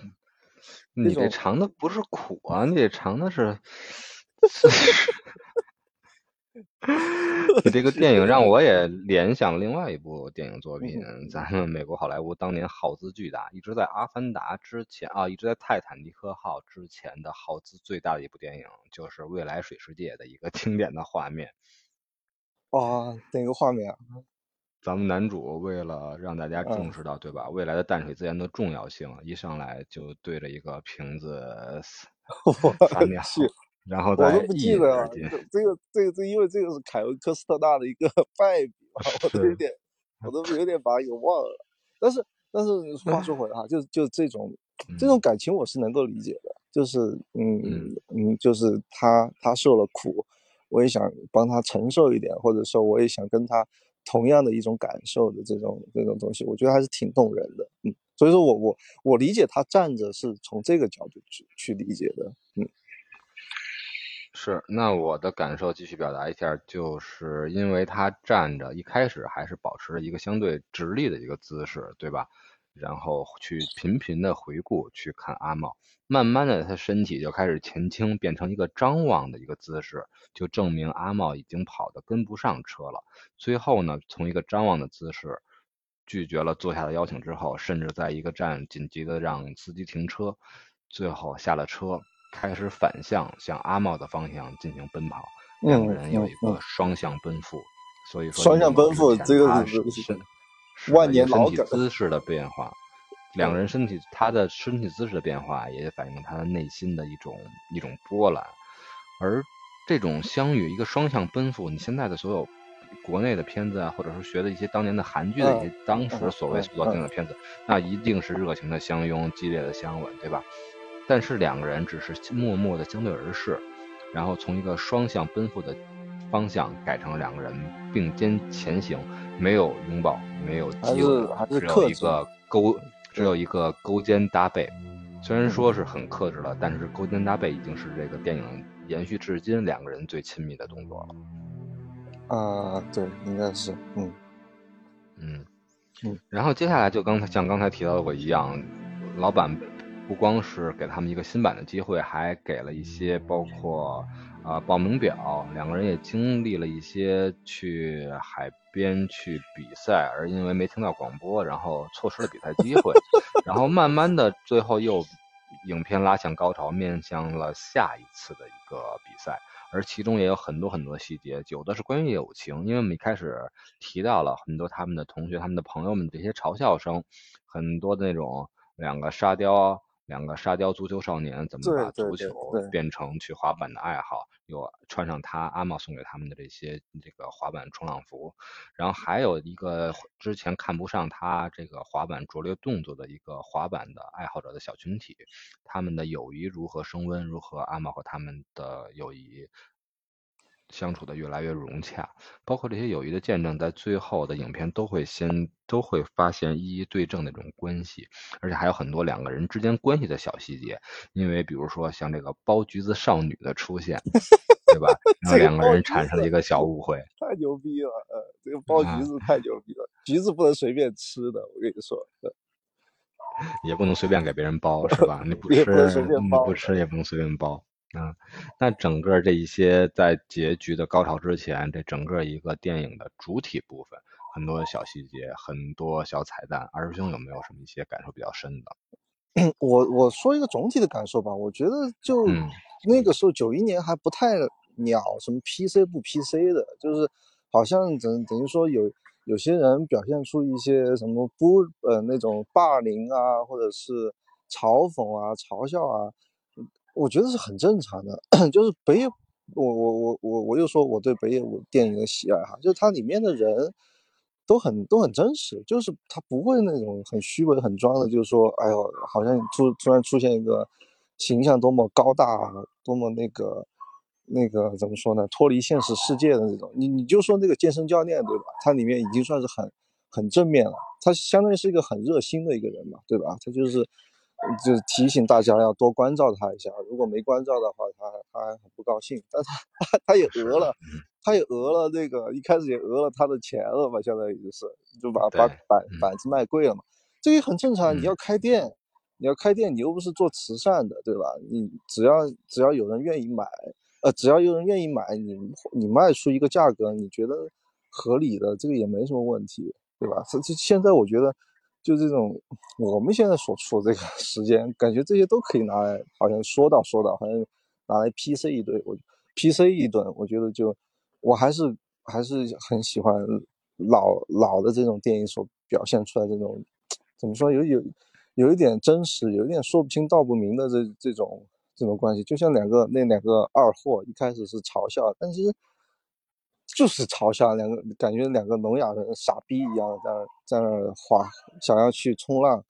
你这尝的不是苦啊，你这尝的是，你这个电影让我也联想另外一部电影作品，咱们美国好莱坞当年耗资巨大，一直在《阿凡达》之前啊，一直在《泰坦尼克号》之前的耗资最大的一部电影，就是《未来水世界》的一个 经典的画面。哦，哪个画面啊？咱们男主为了让大家重视到，对吧？未来的淡水资源的重要性，一上来就对着一个瓶子 撒尿，然后再我都不记得了。这个这个这因为这个是凯文科斯特纳的一个 败笔，我都有点我都有点把给忘了。但是但是话说回来哈，就就这种这种感情我是能够理解的，就是嗯嗯，就是他他受了苦，我也想帮他承受一点，或者说我也想跟他。同样的一种感受的这种这种东西，我觉得还是挺动人的，嗯，所以说我我我理解他站着是从这个角度去去理解的，嗯，是，那我的感受继续表达一下，就是因为他站着，一开始还是保持着一个相对直立的一个姿势，对吧？然后去频频的回顾去看阿茂，慢慢的他身体就开始前倾，变成一个张望的一个姿势，就证明阿茂已经跑得跟不上车了。最后呢，从一个张望的姿势拒绝了坐下的邀请之后，甚至在一个站紧急的让司机停车，最后下了车，开始反向向阿茂的方向进行奔跑，两个人有一个双向奔赴。所以说双向奔赴这个是。万年身体姿势的变化，两个人身体他的身体姿势的变化，也反映他的内心的一种一种波澜。而这种相遇，一个双向奔赴，你现在的所有国内的片子啊，或者说学的一些当年的韩剧的一些当时所谓塑造电影的片子，那一定是热情的相拥，激烈的相吻，对吧？但是两个人只是默默的相对而视，然后从一个双向奔赴的方向改成了两个人并肩前行。没有拥抱，没有激吻，只有一个勾，只有一个勾肩搭背。虽然说是很克制了，但是勾肩搭背已经是这个电影延续至今两个人最亲密的动作了。啊，对，应该是，嗯，嗯，嗯。然后接下来就刚才像刚才提到的我一样，老板不光是给他们一个新版的机会，还给了一些包括。啊，报名表，两个人也经历了一些去海边去比赛，而因为没听到广播，然后错失了比赛机会，然后慢慢的最后又影片拉向高潮，面向了下一次的一个比赛，而其中也有很多很多细节，有的是关于友情，因为我们一开始提到了很多他们的同学、他们的朋友们这些嘲笑声，很多的那种两个沙雕。两个沙雕足球少年怎么把足球变成去滑板的爱好，有穿上他阿茂送给他们的这些这个滑板冲浪服，然后还有一个之前看不上他这个滑板拙劣动作的一个滑板的爱好者的小群体，他们的友谊如何升温，如何阿茂和他们的友谊。相处的越来越融洽，包括这些友谊的见证，在最后的影片都会先都会发现一一对证那种关系，而且还有很多两个人之间关系的小细节。因为比如说像这个包橘子少女的出现，对吧？然后两个人产生了一个小误会。太牛逼了，呃，这个包橘子太牛逼了，橘子不能随便吃的，我跟你说。也不能随便给别人包，是吧？你不吃，不吃也不能随便包。嗯，那整个这一些在结局的高潮之前，这整个一个电影的主体部分，很多小细节，很多小彩蛋，二师兄有没有什么一些感受比较深的？我我说一个总体的感受吧，我觉得就那个时候九一年还不太鸟什么 PC 不 PC 的，就是好像等等于说有有些人表现出一些什么不呃那种霸凌啊，或者是嘲讽啊、嘲笑啊。我觉得是很正常的，就是北野，我我我我我又说我对北野武电影的喜爱哈，就是它里面的人都很都很真实，就是他不会那种很虚伪很装的，就是说，哎呦，好像突突然出现一个形象多么高大，多么那个那个怎么说呢，脱离现实世界的那种。你你就说那个健身教练对吧？他里面已经算是很很正面了，他相当于是一个很热心的一个人嘛，对吧？他就是。就是提醒大家要多关照他一下，如果没关照的话，他他还很不高兴。但他他他也讹了，他也讹了那个一开始也讹了他的钱了吧，相当于就是就把把板板子卖贵了嘛，这也很正常。你要开店，你要开店，你又不是做慈善的，对吧？你只要只要有人愿意买，呃，只要有人愿意买，你你卖出一个价格，你觉得合理的，这个也没什么问题，对吧？这这现在我觉得。就这种，我们现在所处这个 时间，感觉这些都可以拿来，好像说到说到，好像拿来 P C 一堆，我 P C 一顿，我觉得就我还是还是很喜欢老老的这种电影所表现出来这种，怎么说有有有一点真实，有一点说不清道不明的这这种这种关系，就像两个那两个二货一开始是嘲笑，但其实。就是嘲笑两个，感觉两个聋哑人傻逼一样，在那在那滑，想要去冲浪，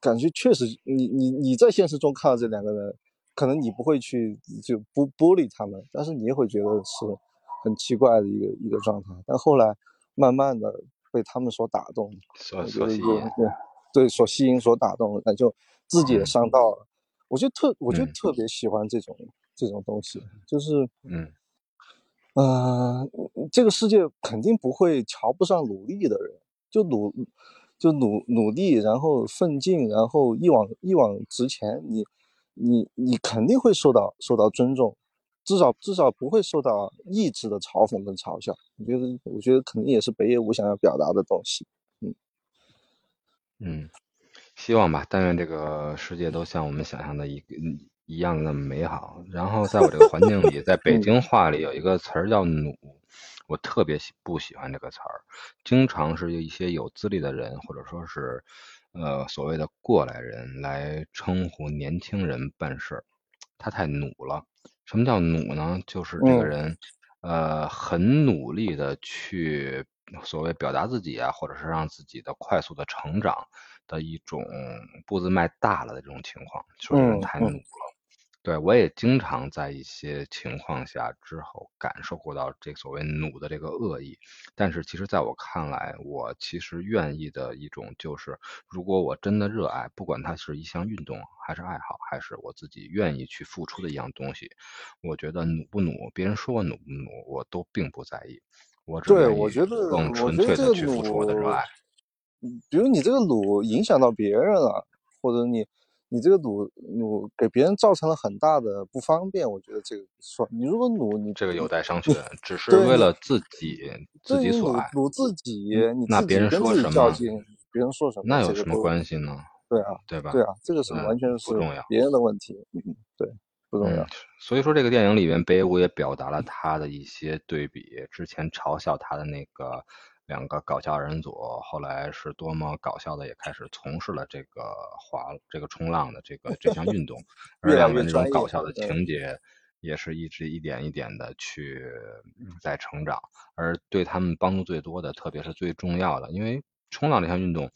感觉确实，你你你在现实中看到这两个人，可能你不会去就不玻璃他们，但是你也会觉得是很奇怪的一个一个状态。但后来慢慢的被他们所打动，所所吸引，对对，所吸引所打动，那就自己也上道了。我就特我就特别喜欢这种这种东西，就是嗯。嗯，这个世界肯定不会瞧不上努力的人，就努，就努努力，然后奋进，然后一往一往直前，你你你肯定会受到受到尊重，至少至少不会受到意志的嘲讽跟嘲笑。我觉得我觉得肯定也是北野武想要表达的东西。嗯嗯，希望吧，但愿这个世界都像我们想象的一个。一样的那么美好。然后在我这个环境里，在北京话里有一个词儿叫“努”，我特别喜不喜欢这个词儿。经常是一些有资历的人，或者说是呃所谓的过来人来称呼年轻人办事儿，他太努了。什么叫努呢？就是这个人呃很努力的去所谓表达自己啊，或者是让自己的快速的成长的一种步子迈大了的这种情况，说这人太努了。对，我也经常在一些情况下之后感受过到这所谓弩的这个恶意，但是其实在我看来，我其实愿意的一种就是，如果我真的热爱，不管它是一项运动，还是爱好，还是我自己愿意去付出的一样东西，我觉得努不努，别人说我努不努，我都并不在意，我只愿意更纯粹的去付出我的热爱。嗯，比如你这个努影响到别人了，或者你。你这个努努给别人造成了很大的不方便，我觉得这个算你如果努你这个有待商榷，只是为了自己自己所爱努自己，你那别人说什么，别人说什么那有什么关系呢？对啊，对吧？对啊，这个是完全是不重要别人的问题，嗯，对，不重要。所以说这个电影里面，北野武也表达了他的一些对比，之前嘲笑他的那个两个搞笑二人组，后来是多么搞笑的，也开始从事了这个滑这个冲浪的这个这项运动，而两个人这种搞笑的情节。也是一直一点一点的去在成长，而对他们帮助最多的，特别是最重要的，因为冲浪这项运动，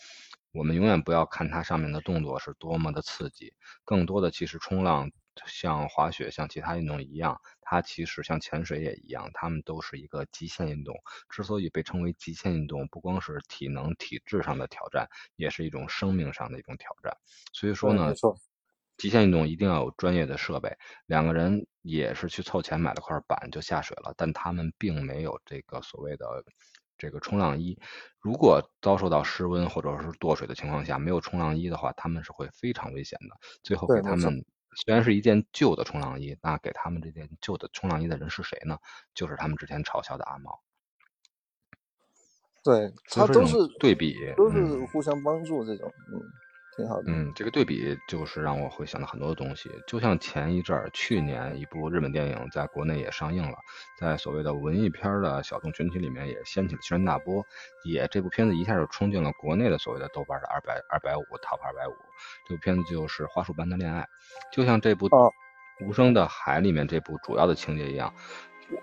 我们永远不要看它上面的动作是多么的刺激，更多的其实冲浪像滑雪、像其他运动一样，它其实像潜水也一样，它们都是一个极限运动。之所以被称为极限运动，不光是体能、体质上的挑战，也是一种生命上的一种挑战。所以说呢。极限运动一定要有专业的设备。两个人也是去凑钱买了块板就下水了，但他们并没有这个所谓的这个冲浪衣。如果遭受到失温或者是堕水的情况下，没有冲浪衣的话，他们是会非常危险的。最后给他们虽然是一件旧的冲浪衣，那给他们这件旧的冲浪衣的人是谁呢？就是他们之前嘲笑的阿毛。对他都是对比，都是互相帮助这种，嗯。挺好的，嗯，这个对比就是让我会想到很多的东西，就像前一阵儿，去年一部日本电影在国内也上映了，在所谓的文艺片的小众群体里面也掀起了轩然大波，也这部片子一下就冲进了国内的所谓的豆瓣的二百二百五 top 二百五，这部片子就是《花束般的恋爱》，就像这部《无声的海》里面这部主要的情节一样。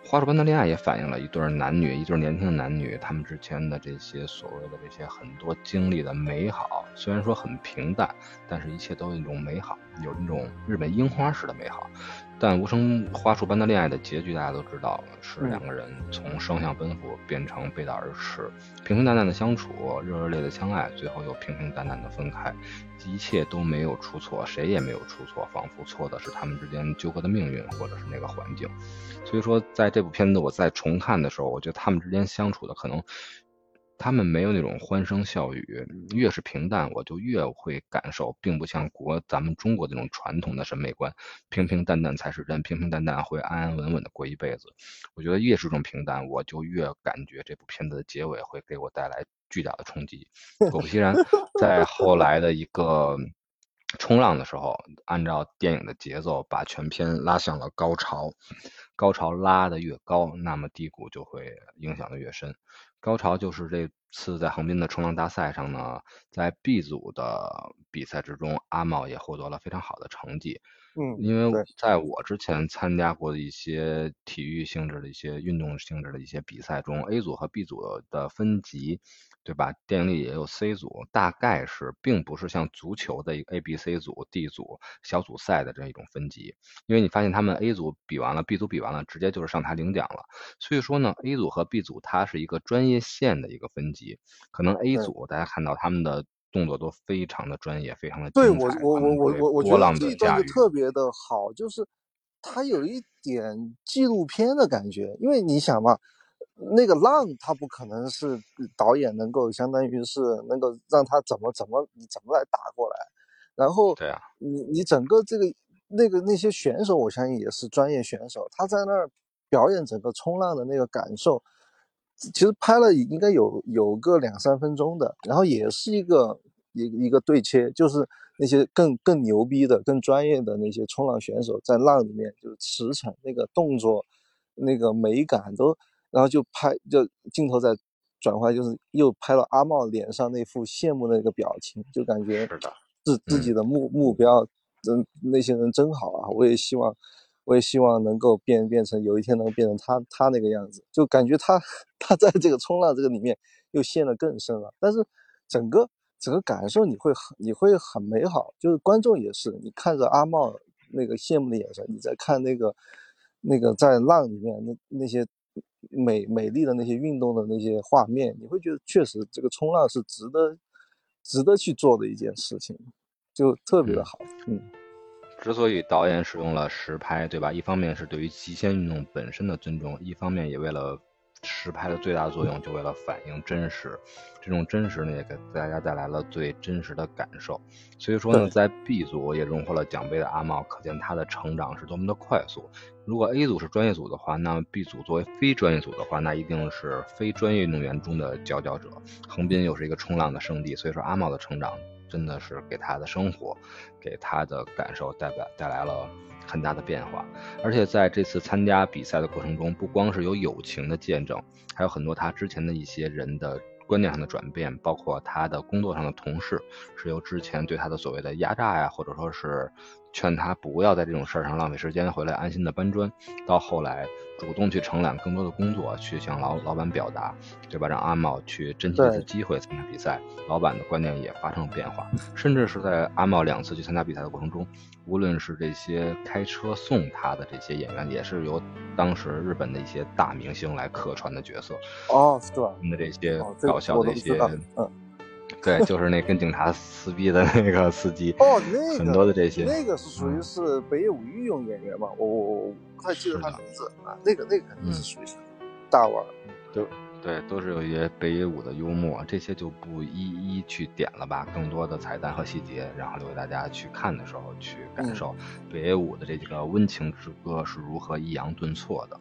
花束般的恋爱也反映了一对男女，一对年轻的男女，他们之前的这些所谓的这些很多经历的美好，虽然说很平淡，但是一切都有一种美好，有那种日本樱花式的美好。但无声花束般的恋爱的结局大家都知道，是两个人从双向奔赴变成背道而驰，平平淡淡的相处，热热烈的相爱，最后又平平淡淡的分开，一切都没有出错，谁也没有出错，仿佛错的是他们之间纠葛的命运，或者是那个环境。所以说，在这部片子我再重看的时候，我觉得他们之间相处的可能。他们没有那种欢声笑语，越是平淡，我就越会感受，并不像国咱们中国那种传统的审美观，平平淡淡才是真，平平淡淡会安安稳稳的过一辈子。我觉得越是这种平淡，我就越感觉这部片子的结尾会给我带来巨大的冲击。果不其然，在后来的一个冲浪的时候，按照电影的节奏，把全片拉向了高潮，高潮拉得越高，那么低谷就会影响的越深。高潮就是这次在横滨的冲浪大赛上呢，在 B 组的比赛之中，阿茂也获得了非常好的成绩。嗯，因为在我之前参加过的一些体育性质的一些运动性质的一些比赛中，A 组和 B 组的分级。对吧？电影里也有 C 组，大概是并不是像足球的 A、B、C 组、D 组小组赛的这样一种分级，因为你发现他们 A 组比完了，B 组比完了，直接就是上台领奖了。所以说呢，A 组和 B 组它是一个专业线的一个分级，可能 A 组大家看到他们的动作都非常的专业，非常的对我我我我我我觉得这一段就特别的好，就是它有一点纪录片的感觉，因为你想嘛。那个浪，他不可能是导演能够相当于是能够让他怎么怎么你怎么来打过来，然后对啊，你你整个这个那个那些选手，我相信也是专业选手，他在那儿表演整个冲浪的那个感受，其实拍了应该有有个两三分钟的，然后也是一个一一个对切，就是那些更更牛逼的、更专业的那些冲浪选手在浪里面就是驰骋那个动作，那个美感都。然后就拍，就镜头在转换，就是又拍了阿茂脸上那副羡慕的那个表情，就感觉自自己的目目标，嗯，那些人真好啊！我也希望，我也希望能够变变成有一天能变成他他那个样子，就感觉他 他在这个冲浪这个里面又陷得更深了。但是整个整个感受你会很你会很美好，就是观众也是，你看着阿茂那个羡慕的眼神，你在看那个那个在浪里面那那些。美美丽的那些运动的那些画面，你会觉得确实这个冲浪是值得值得去做的一件事情，就特别的好。嗯，之所以导演使用了实拍，对吧？一方面是对于极限运动本身的尊重，一方面也为了。实拍的最大作用就为了反映真实，这种真实呢也给大家带来了最真实的感受。所以说呢，在 B 组也荣获了奖杯的阿茂，可见他的成长是多么的快速。如果 A 组是专业组的话，那么 B 组作为非专业组的话，那一定是非专业运动员中的佼佼者。横滨又是一个冲浪的圣地，所以说阿茂的成长真的是给他的生活，给他的感受带来带来了。很大的变化。而且在这次参加比赛的过程中，不光是有友情的见证，还有很多他之前的一些人的。观念上的转变，包括他的工作上的同事，是由之前对他的所谓的压榨呀，或者说是劝他不要在这种事儿上浪费时间，回来安心的搬砖，到后来主动去承揽更多的工作，去向老老板表达，对吧？让阿茂去珍惜这次机会参加比赛，老板的观念也发生了变化，甚至是在阿茂两次去参加比赛的过程中。无论是这些开车送他的这些演员，也是由当时日本的一些大明星来客串的角色。哦，是吧？的这些搞笑的一些，嗯，对，就是那跟警察撕逼的那个司机。哦，那个很多的这些，那个是属于是北野武御用演员吧？我我我不太记得他名字啊。那个那个肯定是属于大腕，对。对，都是有一些北野武的幽默，这些就不一一去点了吧。更多的彩蛋和细节，然后留给大家去看的时候去感受北野武的这几个温情之歌是如何抑扬顿挫的。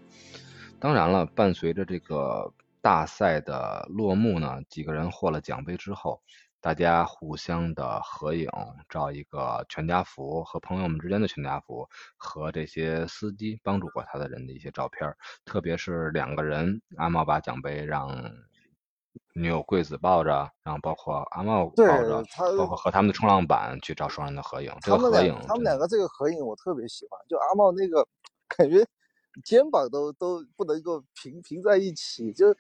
当然了，伴随着这个大赛的落幕呢，几个人获了奖杯之后。大家互相的合影，照一个全家福，和朋友们之间的全家福，和这些司机帮助过他的人的一些照片，特别是两个人，阿茂把奖杯让女友桂子抱着，然后包括阿茂抱着，包括和他们的冲浪板去照双人的合影。这个合影，他们两个这个合影我特别喜欢，就阿茂那个感觉肩膀都都不能够平平在一起，就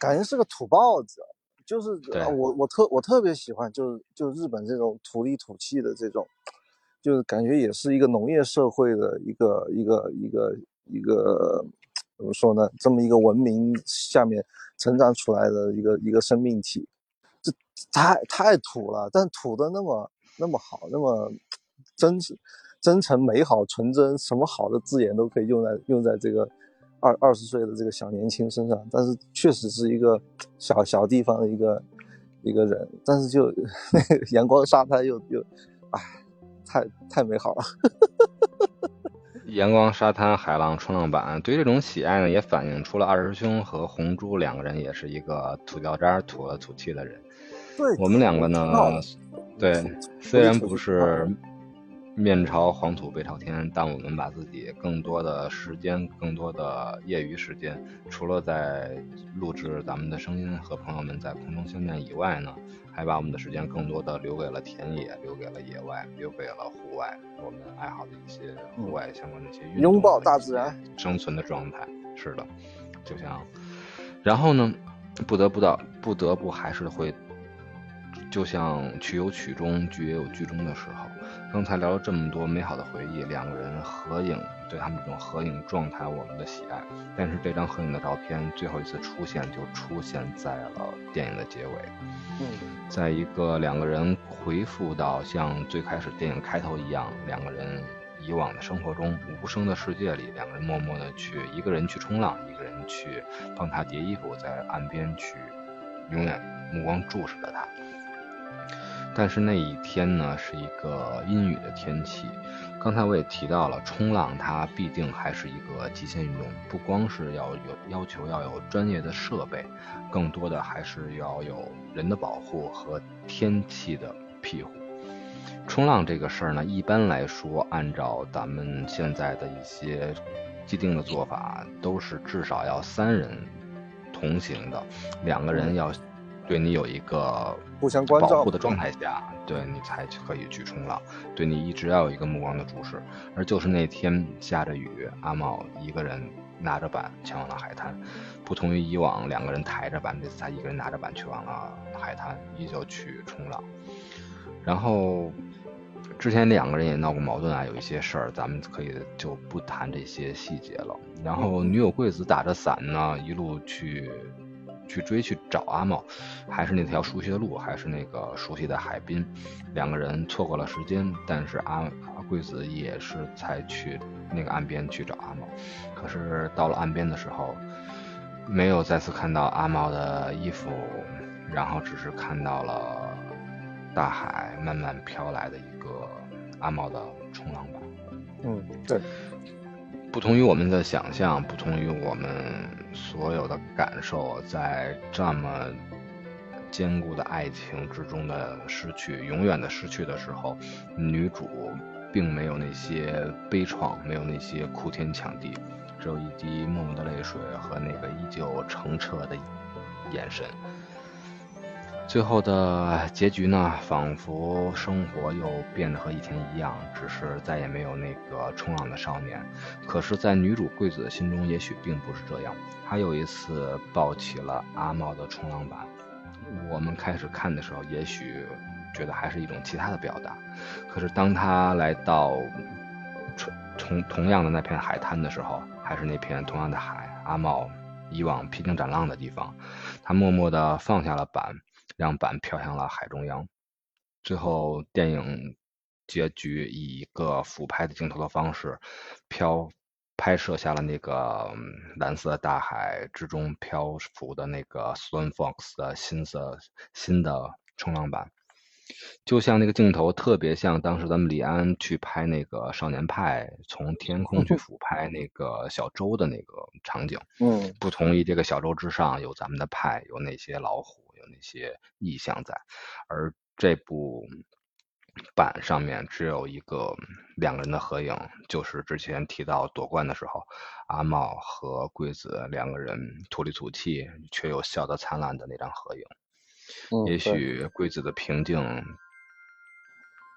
感觉是个土包子。就是我我特我特别喜欢，就是就日本这种土里土气的这种，就是感觉也是一个农业社会的一个一个一个一个怎么说呢？这么一个文明下面成长出来的一个一个生命体，这太太土了，但土的那么那么好，那么真实真诚、美好、纯真，什么好的字眼都可以用在用在这个。二二十岁的这个小年轻身上，但是确实是一个小小地方的一个一个人，但是就 那个阳光沙滩又又，哎，太太美好了。阳光沙滩、海浪、冲浪板，对这种喜爱呢，也反映出了二师兄和红珠两个人也是一个土掉渣、土了土气的人。对，我们两个呢，对，虽然不是。面朝黄土背朝天，但我们把自己更多的时间、更多的业余时间，除了在录制咱们的声音和朋友们在空中相见以外呢，还把我们的时间更多的留给了田野，留给了野外，留给了户外，我们爱好的一些户外相关的一些运动，拥抱大自然，生存的状态。是的，就像，然后呢，不得不到，不得不还是会，就像曲有曲中，剧也有剧中的时候。刚才聊了这么多美好的回忆，两个人合影，对他们这种合影状态我们的喜爱。但是这张合影的照片最后一次出现就出现在了电影的结尾。嗯，在一个两个人回复到像最开始电影开头一样，两个人以往的生活中无声的世界里，两个人默默的去一个人去冲浪，一个人去帮他叠衣服，在岸边去永远目光注视着他。但是那一天呢，是一个阴雨的天气。刚才我也提到了，冲浪它必定还是一个极限运动，不光是要有要求要有专业的设备，更多的还是要有人的保护和天气的庇护。冲浪这个事儿呢，一般来说，按照咱们现在的一些既定的做法，都是至少要三人同行的，两个人要。对你有一个互相关照保护的状态下，对你才可以去冲浪。对你一直要有一个目光的注视。而就是那天下着雨，阿茂一个人拿着板前往了海滩。不同于以往两个人抬着板，这次他一个人拿着板去往了海滩，依旧去冲浪。然后之前两个人也闹过矛盾啊，有一些事儿，咱们可以就不谈这些细节了。然后女友贵子打着伞呢，一路去。去追去找阿茂，还是那条熟悉的路，还是那个熟悉的海滨。两个人错过了时间，但是阿阿贵子也是才去那个岸边去找阿茂。可是到了岸边的时候，没有再次看到阿茂的衣服，然后只是看到了大海慢慢飘来的一个阿茂的冲浪板。嗯，对。不同于我们的想象，不同于我们所有的感受，在这么坚固的爱情之中的失去，永远的失去的时候，女主并没有那些悲怆，没有那些哭天抢地，只有一滴默默的泪水和那个依旧澄澈的眼神。最后的结局呢，仿佛生活又变得和以前一样，只是再也没有那个冲浪的少年。可是，在女主桂子的心中，也许并不是这样。她又一次抱起了阿茂的冲浪板。我们开始看的时候，也许觉得还是一种其他的表达。可是，当他来到同同同样的那片海滩的时候，还是那片同样的海，阿茂以往披荆斩浪的地方，他默默地放下了板。让板飘向了海中央，最后电影结局以一个俯拍的镜头的方式，飘拍摄下了那个蓝色大海之中漂浮的那个 Swan Fox 的新色新的冲浪板，就像那个镜头特别像当时咱们李安去拍那个少年派，从天空去俯拍那个小舟的那个场景。嗯，不同于这个小舟之上有咱们的派，有那些老虎。那些意象在，而这部板上面只有一个两个人的合影，就是之前提到夺冠的时候，阿茂和桂子两个人土里土气却又笑得灿烂的那张合影。也许桂子的平静，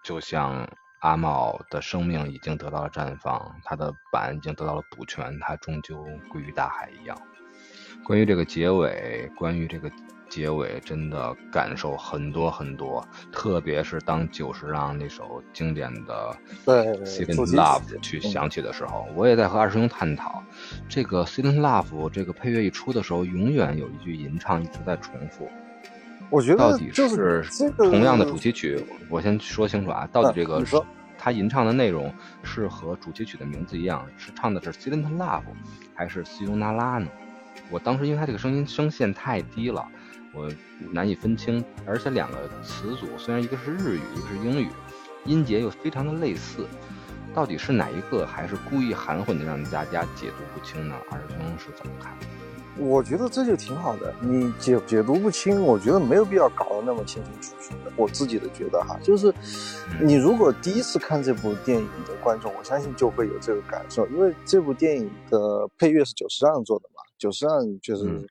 就像阿茂的生命已经得到了绽放，他的板已经得到了补全，他终究归于大海一样。关于这个结尾，关于这个。结尾真的感受很多很多，特别是当久石让那首经典的《s i l e n Love》去响起的时候，我也在和二师兄探讨，这个《s i l e n Love》这个配乐一出的时候，永远有一句吟唱一直在重复。我觉得到底是同样的主题曲，我先说清楚啊，到底这个他吟唱的内容是和主题曲的名字一样，是唱的是《s i l e n Love》还是《西尤那拉》呢？我当时因为他这个声音声线太低了。我难以分清，而且两个词组虽然一个是日语，一个是英语，音节又非常的类似，到底是哪一个，还是故意含混的让大家解读不清呢？二师兄是怎么看？我觉得这就挺好的，你解解读不清，我觉得没有必要搞得那么清清楚楚的。我自己的觉得哈，就是你如果第一次看这部电影的观众，我相信就会有这个感受，因为这部电影的配乐是久石让做的嘛，久石让就是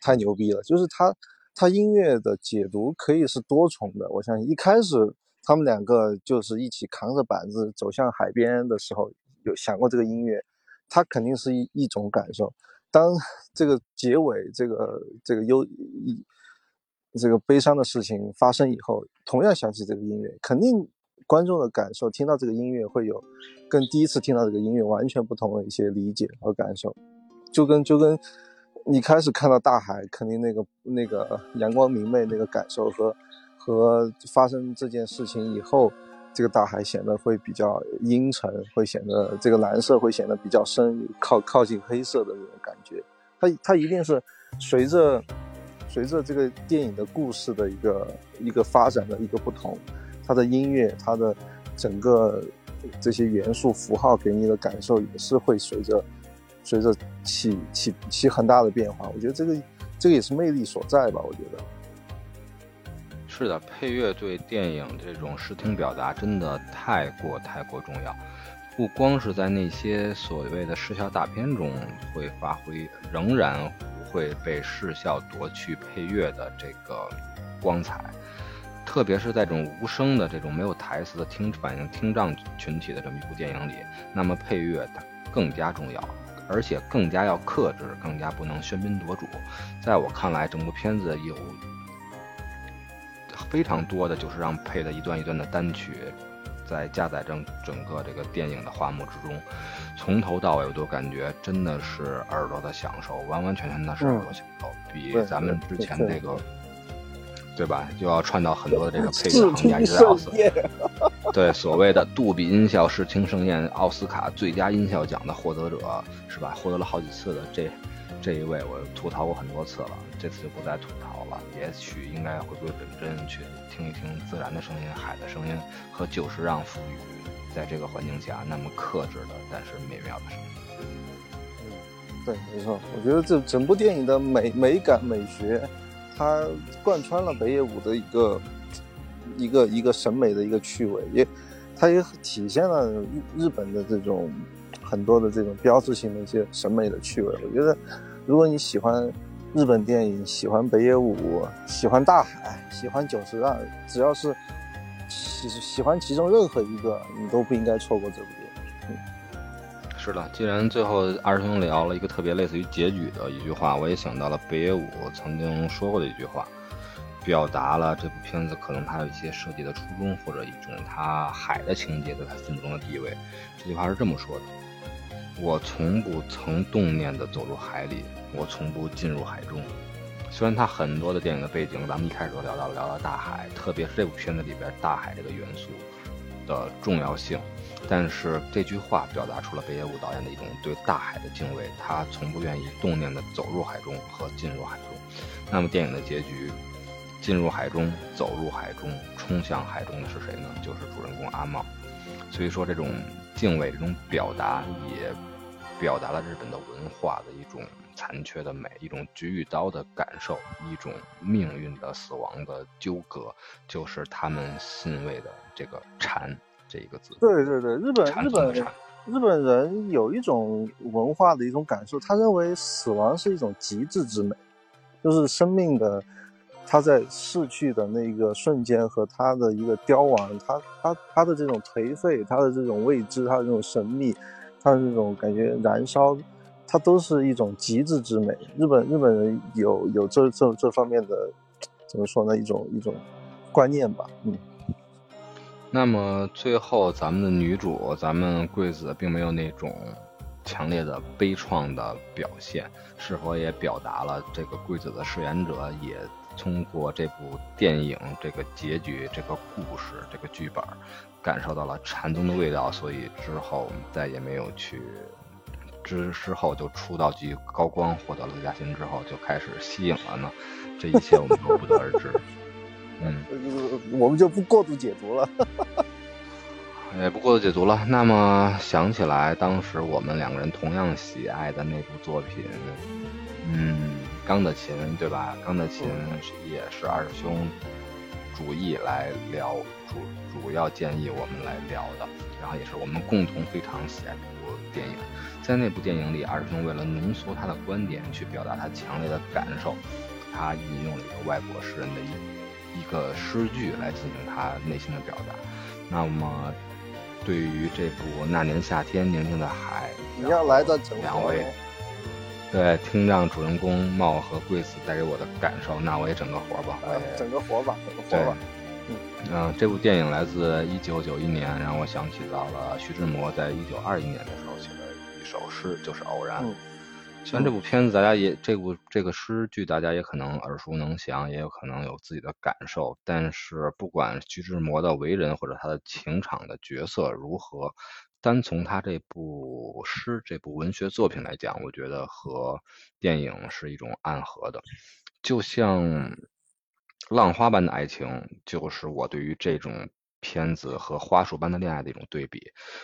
太牛逼了，就是他。他音乐的解读可以是多重的，我相信一开始他们两个就是一起扛着板子走向海边的时候，有想过这个音乐，他肯定是一一种感受。当 这个结尾，这个这个忧一这个悲伤的事情发生以后，同样想起这个音乐，肯定观众的感受，听到这个音乐会有跟第一次听到这个音乐完全不同的一些理解和感受，就跟就跟。你开始看到大海，肯定那个那个阳光明媚那个感受和和发生这件事情以后，这个大海显得会比较阴沉，会显得这个蓝色会显得比较深，靠靠近黑色的那种感觉。它它一定是随着随着这个电影的故事的一个一个发展的一个不同，它的音乐，它的整个这些元素符号给你的感受也是会随着。随着起起起很大的变化，我觉得这个这个也是魅力所在吧。我觉得是的，配乐对电影这种视听表达真的太过太过重要，不光是在那些所谓的视效大片中会发挥，仍然会被视效夺去配乐的这个光彩。特别是在这种无声的、这种没有台词的听反映听障群体的这么一部电影里，那么配乐它更加重要。而且更加要克制，更加不能喧宾夺主。在我看来，整部片子有非常多的就是让配的一段一段的单曲，在加载整整个这个电影的画幕之中，从头到尾我都感觉真的是耳朵的享受，完完全全的是耳朵享受，比咱们之前那个。对吧？就要串到很多的这个 配乐行业，奥斯对所谓的杜比音效视听盛宴奥斯卡最佳音效奖的获得者是吧？获得了好几次的这这一位，我吐槽过很多次了，这次就不再吐槽了。也许应该回归本真，去听一听自然的声音、海的声音和久石让赋予在这个环境下那么克制的但是美妙的声音。嗯，对，没错。我觉得这整部电影的美美感、美学。它贯穿了北野武的一个一个一个审美的一个趣味，也它也体现了日日本的这种很多的这种标志性的一些审美的趣味。我觉得，如果你喜欢日本电影，喜欢北野武，喜欢大海，喜欢久石让，只要是喜喜欢其中任何一个，你都不应该错过这部。是的，既然最后二师兄聊了一个特别类似于结局的一句话，我也想到了北野武曾经说过的一句话，表达了这部片子可能它有一些设计的初衷，或者一种它海的情节在他心目中的地位。这句话是这么说的：“我从不曾动念的走入海里，我从不进入海中。”虽然他很多的电影的背景，咱们一开始都聊到了聊到大海，特别是这部片子里边大海这个元素的重要性。但是这句话表达出了北野武导演的一种对大海的敬畏，他从不愿意动念的走入海中和进入海中。那么电影的结局，进入海中、走入海中、冲向海中的是谁呢？就是主人公阿茂。所以说，这种敬畏、这种表达，也表达了日本的文化的一种残缺的美，一种菊与刀的感受，一种命运的死亡的纠葛，就是他们信畏的这个禅。这一个字，对对对，日本日本日本人有一种文化的一种感受，他认为死亡是一种极致之美，就是生命的他在逝去的那个瞬间和他的一个凋亡，他他他的这种颓废，他的这种未知，他的这种神秘，他的这种感觉燃烧，它都是一种极致之美。日本日本人有有这这这方面的怎么说呢？一种一种观念吧，嗯。那么最后，咱们的女主，咱们贵子，并没有那种强烈的悲怆的表现，是否也表达了这个贵子的饰演者也通过这部电影这个结局、这个故事、这个剧本，感受到了禅宗的味道，所以之后再也没有去之之后就出道即高光，获得了最佳新人之后就开始吸影了呢？这一切我们都不得而知。嗯，我们就不过度解读了，也 不过度解读了。那么想起来，当时我们两个人同样喜爱的那部作品，嗯，《钢的琴》，对吧？《钢的琴》也是二师兄主意来聊，主主要建议我们来聊的，然后也是我们共同非常喜爱的一部电影。在那部电影里，二师兄为了浓缩他的观点，去表达他强烈的感受，他引用了一个外国诗人的一。一个诗句来进行他内心的表达。那么，对于这部《那年夏天宁静的海》，你要来的两位，对，听让主人公茂和贵子带给我的感受，那我也整个活吧，我也整个活吧，整个活吧。嗯，这部电影来自一九九一年，让我想起到了徐志摩在一九二一年的时候写的一首诗，就是《偶然》。虽然这部片子大家也这部这个诗句大家也可能耳熟能详，也有可能有自己的感受，但是不管徐志摩的为人或者他的情场的角色如何，单从他这部诗这部文学作品来讲，我觉得和电影是一种暗合的，就像浪花般的爱情，就是我对于这种片子和花束般的恋爱的一种对比，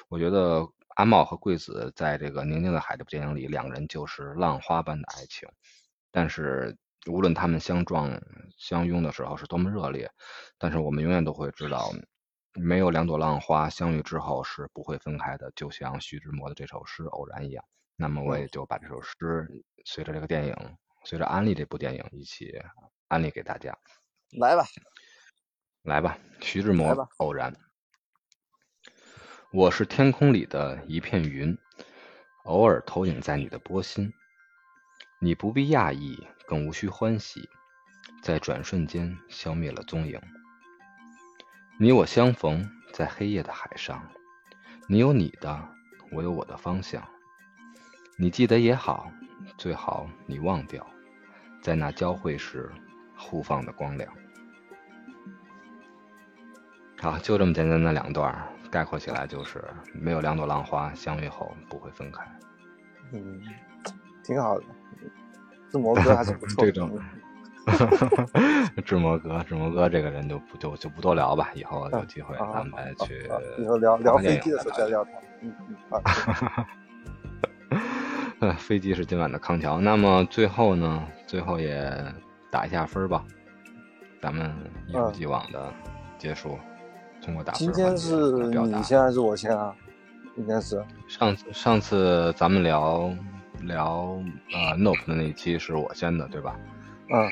我觉得。阿茂和贵子在这个《宁静的海》这部电影里，两个人就是浪花般的爱情。但是无论他们相撞、相拥的时候是多么热烈，但是我们永远都会知道，没有两朵浪花相遇之后是不会分开的，就像徐志摩的这首诗《偶然》一样。那么我也就把这首诗随着这个电影，随着安利这部电影一起安利给大家。来吧，来吧，徐志摩《偶然》。我是天空里的一片云，偶尔投影在你的波心。你不必讶异，更无需欢喜，在转瞬间消灭了踪影。你我相逢在黑夜的海上，你有你的，我有我的方向。你记得也好，最好你忘掉，在那交汇时互放的光亮。好，就这么简单的两段。概括起来就是，没有两朵浪花相遇后不会分开。嗯，挺好的。志摩哥还是不错。这种，志摩哥，志摩哥这个人就不就就不多聊吧，以后有机会咱们再去。以后聊聊飞机的时候再聊 他。嗯嗯好。飞机是今晚的康桥。那么最后呢？最后也打一下分吧。咱们一如既往的结束。通过打分今天是你先还是我先啊？应该是上次上次咱们聊聊呃 Nope 的那一期是我先的，对吧？嗯，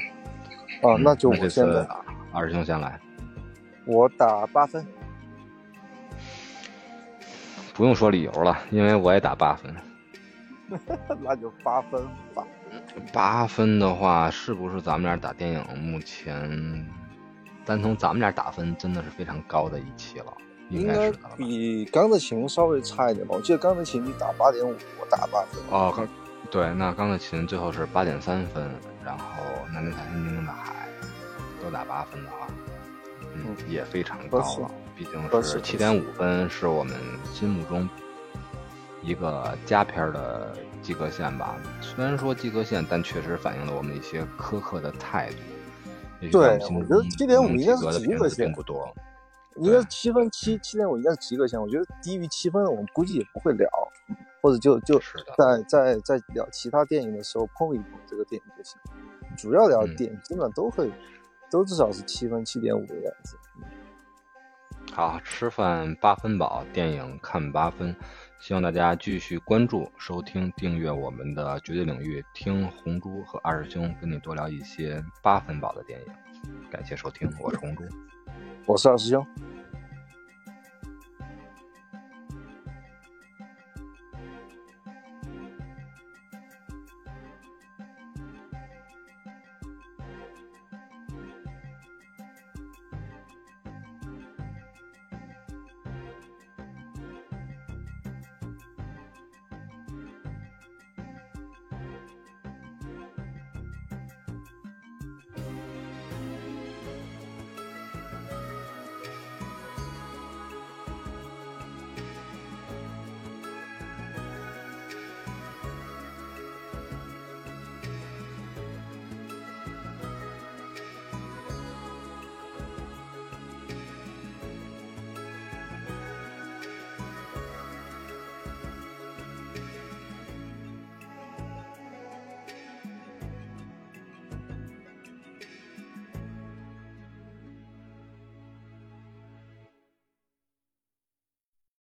哦，那就我先的，二师兄先来，我打八分。不用说理由了，因为我也打八分。那就八分吧。八分的话，是不是咱们俩打电影目前单从咱们俩打分真的是非常高的一期了？应应该该是的了。比钢的琴稍微差一点吧。我记得钢的琴你打八点五，我打八分。哦，钢对，那钢的琴最后是八点三分，然后南天台心宁的海都打八分的话，嗯，嗯也非常高了。毕竟是七点五分，是我们心目中一个佳片儿的及格线吧。虽然说及格线，但确实反映了我们一些苛刻的态度。对我觉得七点五应该是及格线不多。应该是七分七七点五应该是及格线。我觉得低于七分，我们估计也不会聊，或者就就是在在在聊其他电影的时候碰一碰这个电影就行。主要聊嗯电影，基本上都会都至少是七分七点五的样子。好，吃饭八分饱，电影看八分。希望大家继续关注、收听、订阅我们的绝对领域，听红珠和二师兄跟你多聊一些八分饱的电影。感谢收听，我是红珠。我是二师兄。